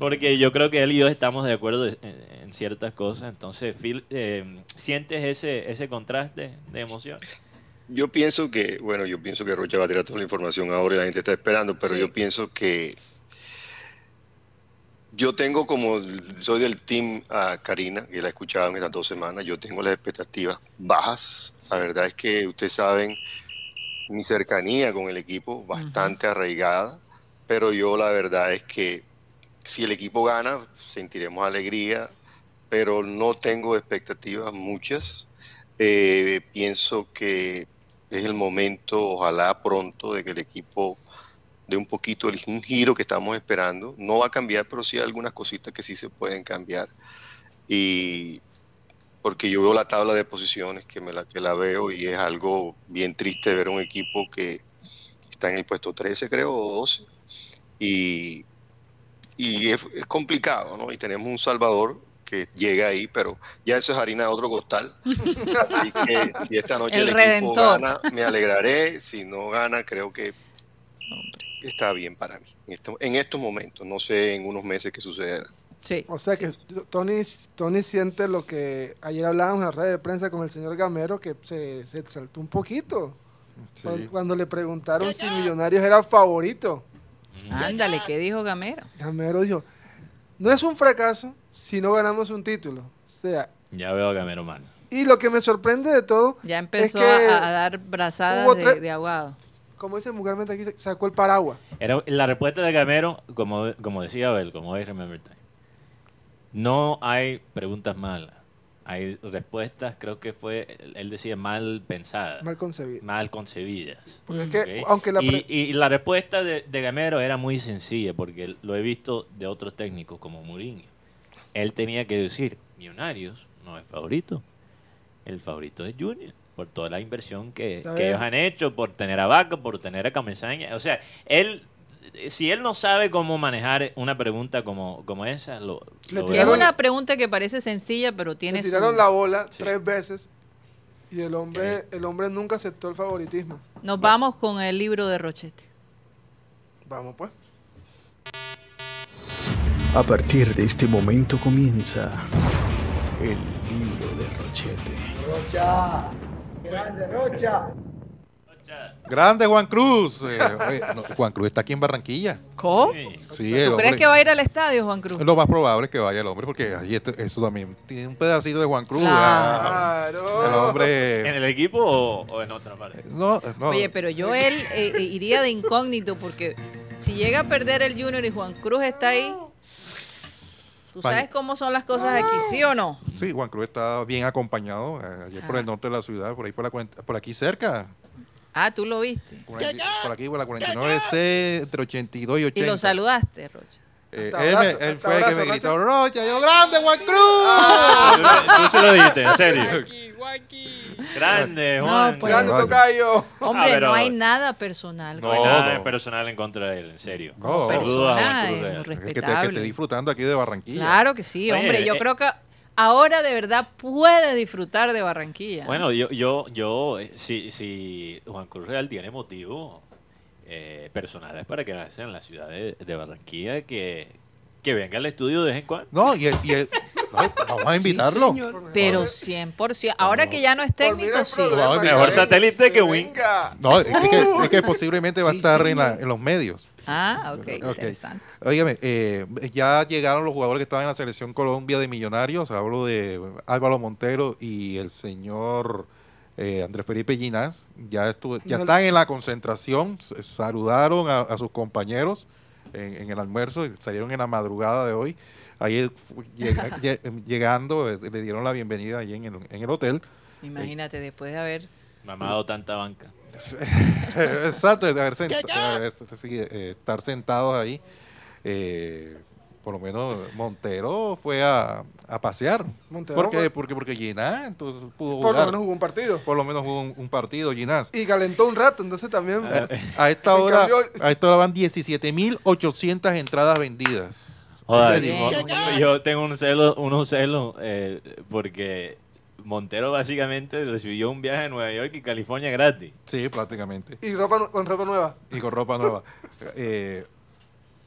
porque yo creo que él y yo estamos de acuerdo en, ciertas cosas. Entonces, feel- eh, ¿sientes ese, ese contraste de emociones? Yo pienso que, bueno, yo pienso que Rocha va a tirar toda la información ahora y la gente está esperando, pero Sí. yo pienso que yo tengo como, soy del team a Karina, que la he escuchado en estas dos semanas, yo tengo las expectativas bajas. La verdad es que ustedes saben mi cercanía con el equipo, bastante arraigada, pero yo la verdad es que si el equipo gana, sentiremos alegría, pero no tengo expectativas muchas. Eh, pienso que es el momento, ojalá pronto, de que el equipo dé un poquito el, un giro que estamos esperando. No va a cambiar, pero sí hay algunas cositas que sí se pueden cambiar. Y porque yo veo la tabla de posiciones que, me la, que la veo y es algo bien triste ver un equipo que está en el puesto 13, creo, o 12. Y, y es, es complicado, ¿no? Y tenemos un Salvador que llega ahí, pero ya eso es harina de otro costal. Así que si esta noche El el, equipo gana, me alegraré. Si no gana, creo que está bien para mí. En, esto- en estos momentos, no sé en unos meses qué sucederá. Sí. O sea que Tony, Tony siente lo que ayer hablábamos en la red de prensa con el señor Gamero, que se, se exaltó un poquito. Sí. Cuando, cuando le preguntaron si Millonarios era favorito, Ándale, ¿qué dijo Gamero? Gamero dijo, no es un fracaso si no ganamos un título. O sea, Ya veo a Gamero mal. y lo que me sorprende de todo, Ya empezó que a, a dar brazadas de aguado. Como dice vulgarmente aquí, sacó el paraguas. Era, la respuesta de Gamero, como, como decía Abel, como hoy Remember Time, no hay preguntas malas. Hay respuestas, creo que fue, él decía, mal pensadas, Mal concebido. mal concebidas. Porque es que, aunque la y, y la respuesta de, de Gamero era muy sencilla, porque lo he visto de otros técnicos como Mourinho. Él tenía que decir, Millonarios no es favorito, el favorito es Junior, por toda la inversión que, ellos han hecho, por tener a Vaca, por tener a Camesaña. O sea, él, si él no sabe cómo manejar una pregunta como, como esa, lo, lo Es una pregunta que parece sencilla, pero tiene le su... tiraron la bola Sí. tres veces y el hombre, el hombre nunca aceptó el favoritismo. Nos vamos con el libro de Rochete. Vamos pues. A partir de este momento comienza el libro de Rochete. Grande Juan Cruz. Eh, oye, no, Juan Cruz está aquí en Barranquilla. ¿Cómo? Sí. ¿Tú crees que va a ir al estadio, Juan Cruz? Lo más probable es que vaya el hombre, porque ahí esto- eso también tiene un pedacito de Juan Cruz. ah, Claro. El ¿En hombre. el equipo o, o en otra parte? No, no. Oye, pero yo él eh, eh, iría de incógnito porque si llega a perder el Junior y Juan Cruz está ahí, ¿tú sabes cómo son las cosas aquí, sí o no? Sí, Juan Cruz está bien acompañado. eh, ayer por Ah. el norte de la ciudad, por ahí por, la, por aquí cerca. Ah, tú lo viste. Por, aquí- por aquí, por la 49C, entre 82 y 80. Y lo saludaste, Rocha. Eh, él, abrazo, fue el que abrazo, me gritó, Rocha. Yo, grande Juan Cruz. Tú, tú se lo dijiste, en serio. Grande, No, Juan. pues. Grande tocayo. Hombre, pero- no hay nada personal. No hay nada personal en contra de él, en serio. No, Saludos a persona, Juan Cruz es Real. muy Es que, te, que esté disfrutando aquí de Barranquilla. Claro que sí, Oye, hombre. Yo eh, creo que ahora de verdad puede disfrutar de Barranquilla. Bueno, yo, yo, yo, eh, si, si Juan Cruz Real tiene motivos eh, personales para quedarse en la ciudad de, de Barranquilla, que, que venga al estudio de vez en cuando. No, y, el- y el- no, vamos a invitarlo. Pero 100%. Ahora que ya no es técnico, sí. Mejor satélite que Win. No, es que, es que posiblemente va a estar en, la- en los medios. Ah, ok, Ok. interesante. Óigame, eh, ya llegaron los jugadores que estaban en la selección Colombia de Millonarios. Hablo de Álvaro Montero y el señor eh, Andrés Felipe Ginás. Ya, estuvo, ya están en la concentración. Saludaron a, a sus compañeros en, en el almuerzo. Salieron en la madrugada de hoy. Ahí llega- llegando, eh, le dieron la bienvenida ahí en el, en el hotel. Imagínate, después de haber... Mamado tanta banca. Exacto, de haber sent- de haber- sí, eh, estar sentados ahí. Eh, por lo menos Montero fue a, a pasear. Montero porque, fue- porque, porque Ginás entonces pudo Por lo menos jugó un partido. por lo menos jugó un, un partido Ginás. Y calentó un rato, entonces también. A esta hora, cambio- a esta hora van 17.800 entradas vendidas. Joder, Te digo, Bien, yo- yo tengo un celo, unos celos eh, porque Montero básicamente recibió un viaje a Nueva York y California gratis. Sí, prácticamente. Y ropa, con ropa nueva. Y con ropa nueva. Eh,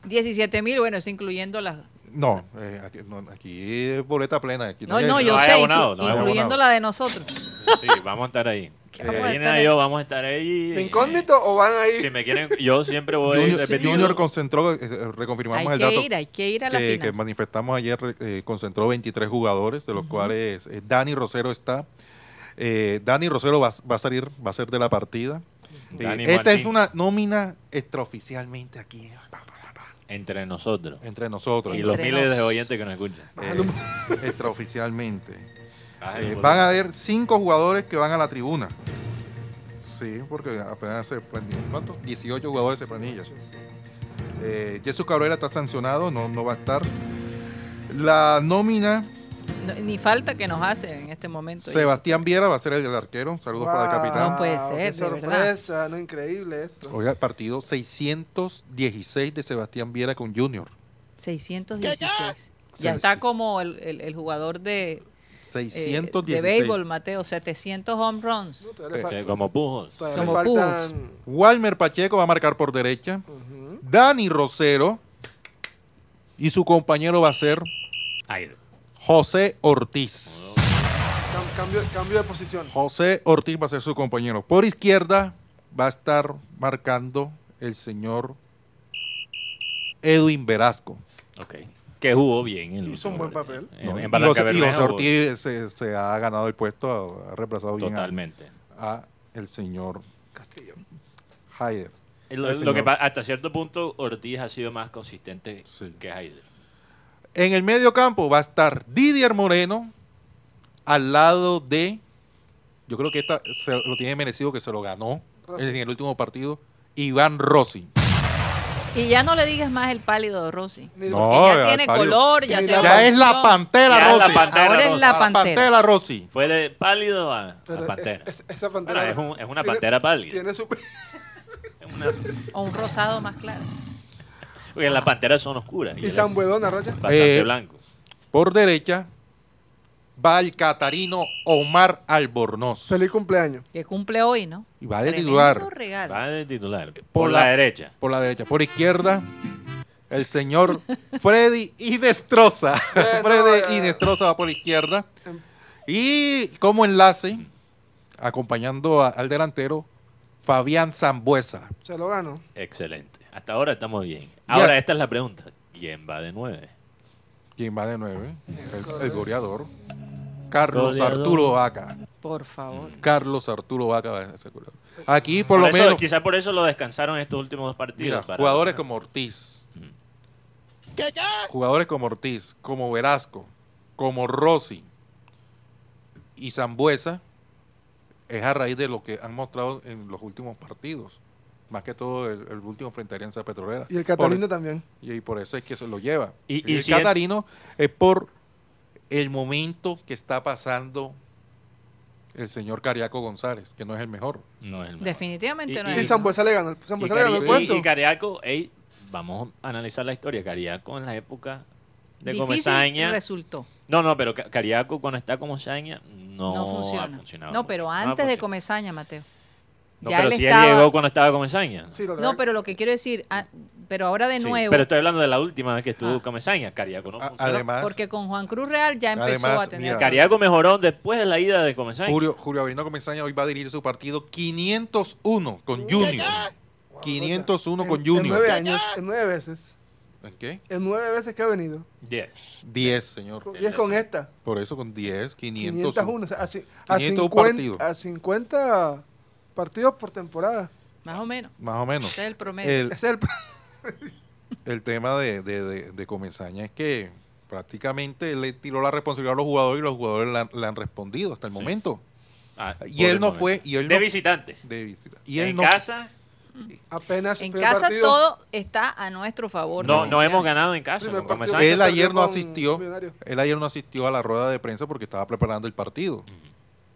17 mil, bueno, eso incluyendo las No, eh, aquí, no, aquí es boleta plena. Aquí No, hay- no, yo hay sé, abonado, inclu- no incluyendo abonado. la de nosotros. Sí, vamos a estar ahí. Vamos a Karina estar y yo ahí? vamos a estar ahí. ¿De incógnito o van ahí? Si me quieren, yo siempre voy Junior, repetido. Junior concentró, eh, reconfirmamos Hay el que dato ir, hay que ir a la que, final. que manifestamos ayer, eh, concentró 23 jugadores, de los cuales eh, Dani Rosero está. Eh, Dani Rosero va, va a salir, va a ser de la partida. Eh, esta Martín. es una nómina extraoficialmente aquí, pa, pa, pa, pa, Entre nosotros. entre nosotros. Y Entre los miles nos. de oyentes que nos escuchan. Eh, extraoficialmente. Ay, Eh, van a haber cinco jugadores que van a la tribuna. Sí, porque apenas se ¿Cuántos? 18 jugadores de planilla. Eh, Jesús Cabrera está sancionado, no, no va a estar. La nómina, No, ni falta que nos hace en este momento. Sebastián Viera va a ser el del arquero. Saludos para el capitán. No puede qué ser, de sorpresa, no increíble esto. Oiga, partido 616 de Sebastián Viera con Junior. 616. Sí, Ya está sí. como el, el- el jugador de, eh, 616. de béisbol, Mateo, 700 home runs. No, como pujos. Como faltan- Walmer Pacheco va a marcar por derecha. Ujú. Dani Rosero. Y su compañero va a ser José Ortiz. Cam- cambio, cambio de posición. José Ortiz va a ser su compañero. Por izquierda va a estar marcando el señor Edwin Velasco. ok. Que jugó bien. En Hizo un buen papel. En, ¿no? en y José, Ortiz se, se ha ganado el puesto, ha reemplazado bien a- Totalmente. a, el señor Castillo. Haider. El lo que hasta cierto punto Ortiz ha sido más consistente Sí. que Haider. En el medio campo va a estar Didier Moreno al lado de, yo creo que esta se lo tiene merecido que se lo ganó en el último partido, Iván Rossi. Y ya no le digas más el pálido de Rossi. Ni- No, ya tiene pálido. color, ya se la- Ya es la pantera Ya es la Rossi. pantera Ahora es Rossi. la La pantera. pantera Rossi. Fue de pálido a, a pantera. es- es- esa pantera. Es, un- es una tiene- pantera pálida. Tiene su. Es una- O un rosado más claro. porque las panteras son oscuras. Y él San es Buedona, Rocha. Bastante Eh, blanco. Por derecha va el catarino Omar Albornoz. Feliz cumpleaños. Que cumple hoy, ¿no? Y va de Tremendo titular. regalo. Va de titular. Por, Por la, la- derecha. Por la derecha. Por izquierda, el señor Freddy Inestrosa. Freddy ya. Inestrosa va por la izquierda. Y como enlace, acompañando a- al delantero, Fabián Zambuesa. Se lo gano. Excelente. Hasta ahora estamos bien. Ahora, esta es la pregunta. ¿Quién va de nueve? ¿Quién va de nueve? El, el goleador. Carlos Goleador. Arturo Vaca. Por favor. Carlos Arturo Vaca va a ser goleador. Aquí, por, Por lo eso, menos, Quizás por eso lo descansaron estos últimos dos partidos. mira, para- jugadores como Ortiz. Jugadores como Ortiz, como Velasco, como Rossi y Zambuesa es a raíz de lo que han mostrado en los últimos partidos. Más que todo el, el último frente a Alianza Petrolera. Y el Por- Catalino también. y, y por eso es que se lo lleva. Y- Y, y el si es- Catarino es por el momento que está pasando el señor Cariaco González, que no es el mejor. No es el mejor. Definitivamente Y- no y- Y es. Zambuesa le ganó, el- Y, le ganó el puesto. y- y Cariaco, ey, vamos a analizar la historia. Cariaco en la época de Comesaña. resultó. No, no, pero Ca- Cariaco cuando está como Saña no, No, ha funciona. funcionado. No, pero No antes de. Comesaña, Mateo. No, ya pero él si estaba- él llegó cuando estaba Comesaña. Sí, lo No, pero lo que quiero decir, ah, pero ahora de Sí, nuevo, pero estoy hablando de la última vez que estuvo Ah. Comesaña. Cariaco no A- además, porque con Juan Cruz Real ya empezó Además, a tener... mira, Cariaco mejoró después de la ida de Comesaña. Julio, Julio Avelino Comesaña hoy va a dirigir su partido 501 con Junior. 501 con En- En nueve Junior. años, en nueve veces. ¿En qué? En nueve veces que ha venido. Diez. 10, señor. Y es con esta. Por eso con 10, 501. 501. o sea, a, a 500 50, partidos. a 50 partidos por temporada. Más o menos. Más o menos. Ese es el promedio. El, Ese es el. el tema de, de, de, de Comesaña es que prácticamente él le tiró la responsabilidad a los jugadores y los jugadores le han, le han respondido hasta el Sí. momento. Ah, Y él no momento. fue. Y él de no- visitante. de visita. Y él en no, casa, Apenas. en casa partido, todo está a nuestro favor. no, no hemos ganado en casa. Él ayer no asistió. Él ayer no asistió a la rueda de prensa porque estaba preparando el partido.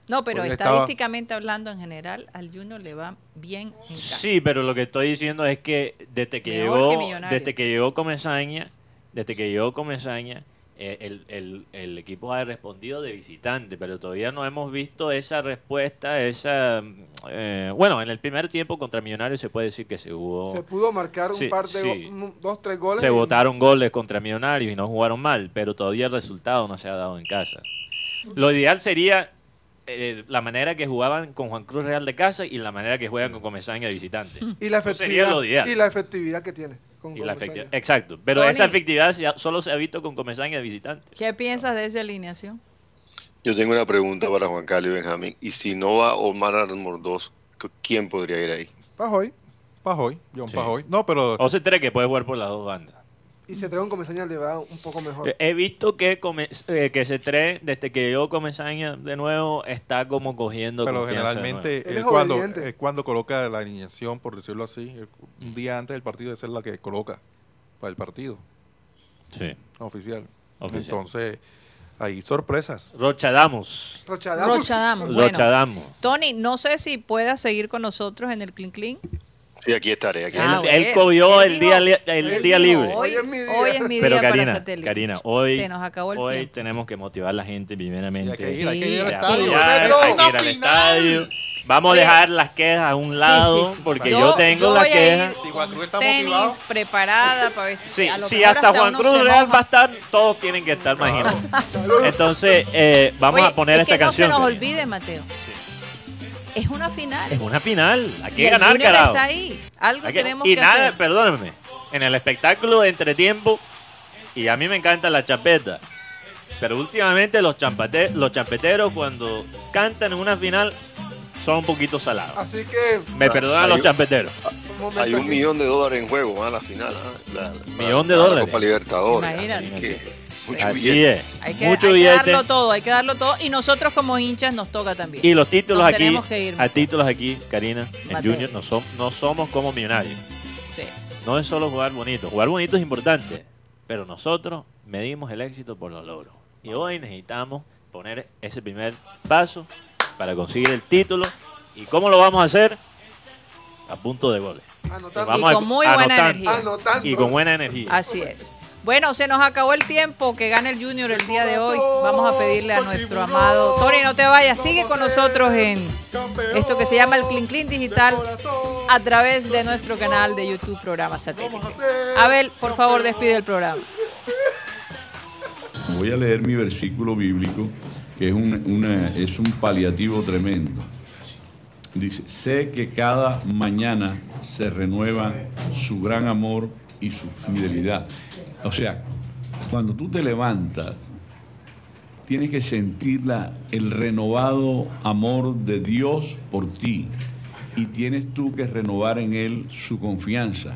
No, pero Porque estaba- estadísticamente hablando en general, al Junior le va bien en casa. Sí, pero lo que estoy diciendo es que desde que Mejor llegó, que desde que llegó Comesaña, desde que llegó Comesaña, eh, el, el- el equipo ha respondido de visitante, pero todavía no hemos visto esa respuesta, esa... eh, bueno, en el primer tiempo contra Millonarios se puede decir que se hubo... Se pudo marcar un Sí, par de, sí. go- un- dos, tres goles. Se y- votaron goles contra Millonarios y no jugaron mal, pero todavía el resultado no se ha dado en casa. Lo ideal sería eh, la manera que jugaban con Juan Cruz Real de casa y la manera que juegan con Comesaña de visitante. Y la efectividad, y la efectividad que tiene. con Y la Exacto, pero Tony. esa efectividad solo se ha visto con Comesaña de visitante. ¿Qué piensas de esa alineación? Yo tengo una pregunta para Juan Carlos y Benjamín. Y si no va Omar Armor 2, ¿quién podría ir ahí? Pajoy. Pajoy, John Sí. Pajoy. No, pero O se cree que puede jugar por las dos bandas. Y se trae un Comesaña le va un poco mejor. Eh, He visto que, come, eh, que se trae, desde que llegó Comesaña de nuevo, está como cogiendo pero generalmente Él él es cuando, es cuando coloca la alineación, por decirlo así, un día antes del partido esa es la que coloca para el partido. Sí. oficial. Oficial. Entonces, hay sorpresas. Rochadamos. Rochadamos. Rochadamos. Bueno, Rochadamos. Tony, no sé si puedas seguir con nosotros en el Clean Clean. Sí, aquí estaré. Aquí Ah, él Él el dijo- día, li- el él día dijo, libre. Hoy, Hoy es mi día. hoy es mi Pero Karina, para satélite. Karina, hoy, Se nos acabó el hoy tiempo. tenemos que motivar a la gente primeramente. hay que ir, hay que ir al estadio. Hay que ir al estadio. Vamos a dejar las quejas a un lado, sí, sí. porque Yo- yo, tengo yo las quejas. Si Juan Cruz está Tenis, motivado, preparada para ver si, Sí, a si hasta Juan Cruz Real va a estar, todos tienen que estar, imagínate. Entonces, eh, vamos Oye, a poner esta que canción. no se nos olvide, Mateo. Es una final. Es una final, hay que el ganar, Junior carajo. está ahí. Algo que- tenemos y que nada, hacer. perdónenme, en el espectáculo de entretiempo, y a mí me encanta la champeta, pero últimamente los, champate- los champeteros cuando cantan en una final son un poquito salados. Así que. Me perdonan Hay los un- champeteros. un Hay un aquí. millón de dólares en juego, a la final. ¿ah? La, la- Millón de la dólares. Copa Libertadores. Imagínate. Así que mucho Así billete. es. Hay que, Mucho hay que billete. darlo todo, hay que darlo todo. Y nosotros como hinchas nos toca también. Y los títulos Nos aquí, tenemos que ir, a títulos aquí, Karina, en Mateo. Junior no, som- no somos como millonarios. Sí. No es solo jugar bonito. Jugar bonito es importante, pero nosotros medimos el éxito por los logros. Y hoy necesitamos poner ese primer paso para conseguir el título. ¿Y cómo lo vamos a hacer? A punto de goles. Anotando. Vamos a- con muy buena anotando. energía. Anotando. Y con buena energía. Así es. Bueno, se nos acabó el tiempo que gane el Junior el día de hoy. Vamos a pedirle a nuestro amado Tony, no te vayas, sigue con nosotros en esto que se llama el Clean Clean Digital a través de nuestro canal de YouTube Programa Satélite. Abel, por favor, despide el programa. Voy a leer mi versículo bíblico, que es un, es un paliativo tremendo. Dice, sé que cada mañana se renueva su gran amor y su fidelidad. O sea, cuando tú te levantas, tienes que sentir la- el renovado amor de Dios por ti y tienes tú que renovar en Él su confianza.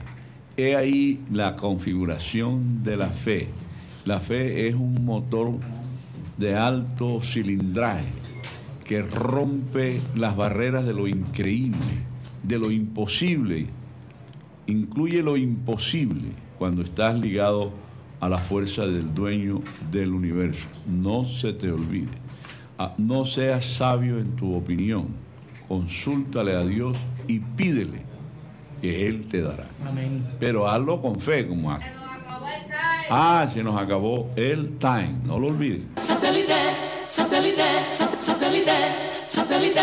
He ahí la configuración de la fe. La fe es un motor de alto cilindraje que rompe las barreras de lo increíble, de lo imposible. Incluye lo imposible cuando estás ligado a la fuerza del dueño del universo. No se te olvide. Ah, No seas sabio en tu opinión. Consúltale a Dios y pídele que Él te dará. Pero hazlo con fe, como hace. Ah, se nos acabó el time, no lo olviden. Satellite, satellite, sa- satellite, satellite.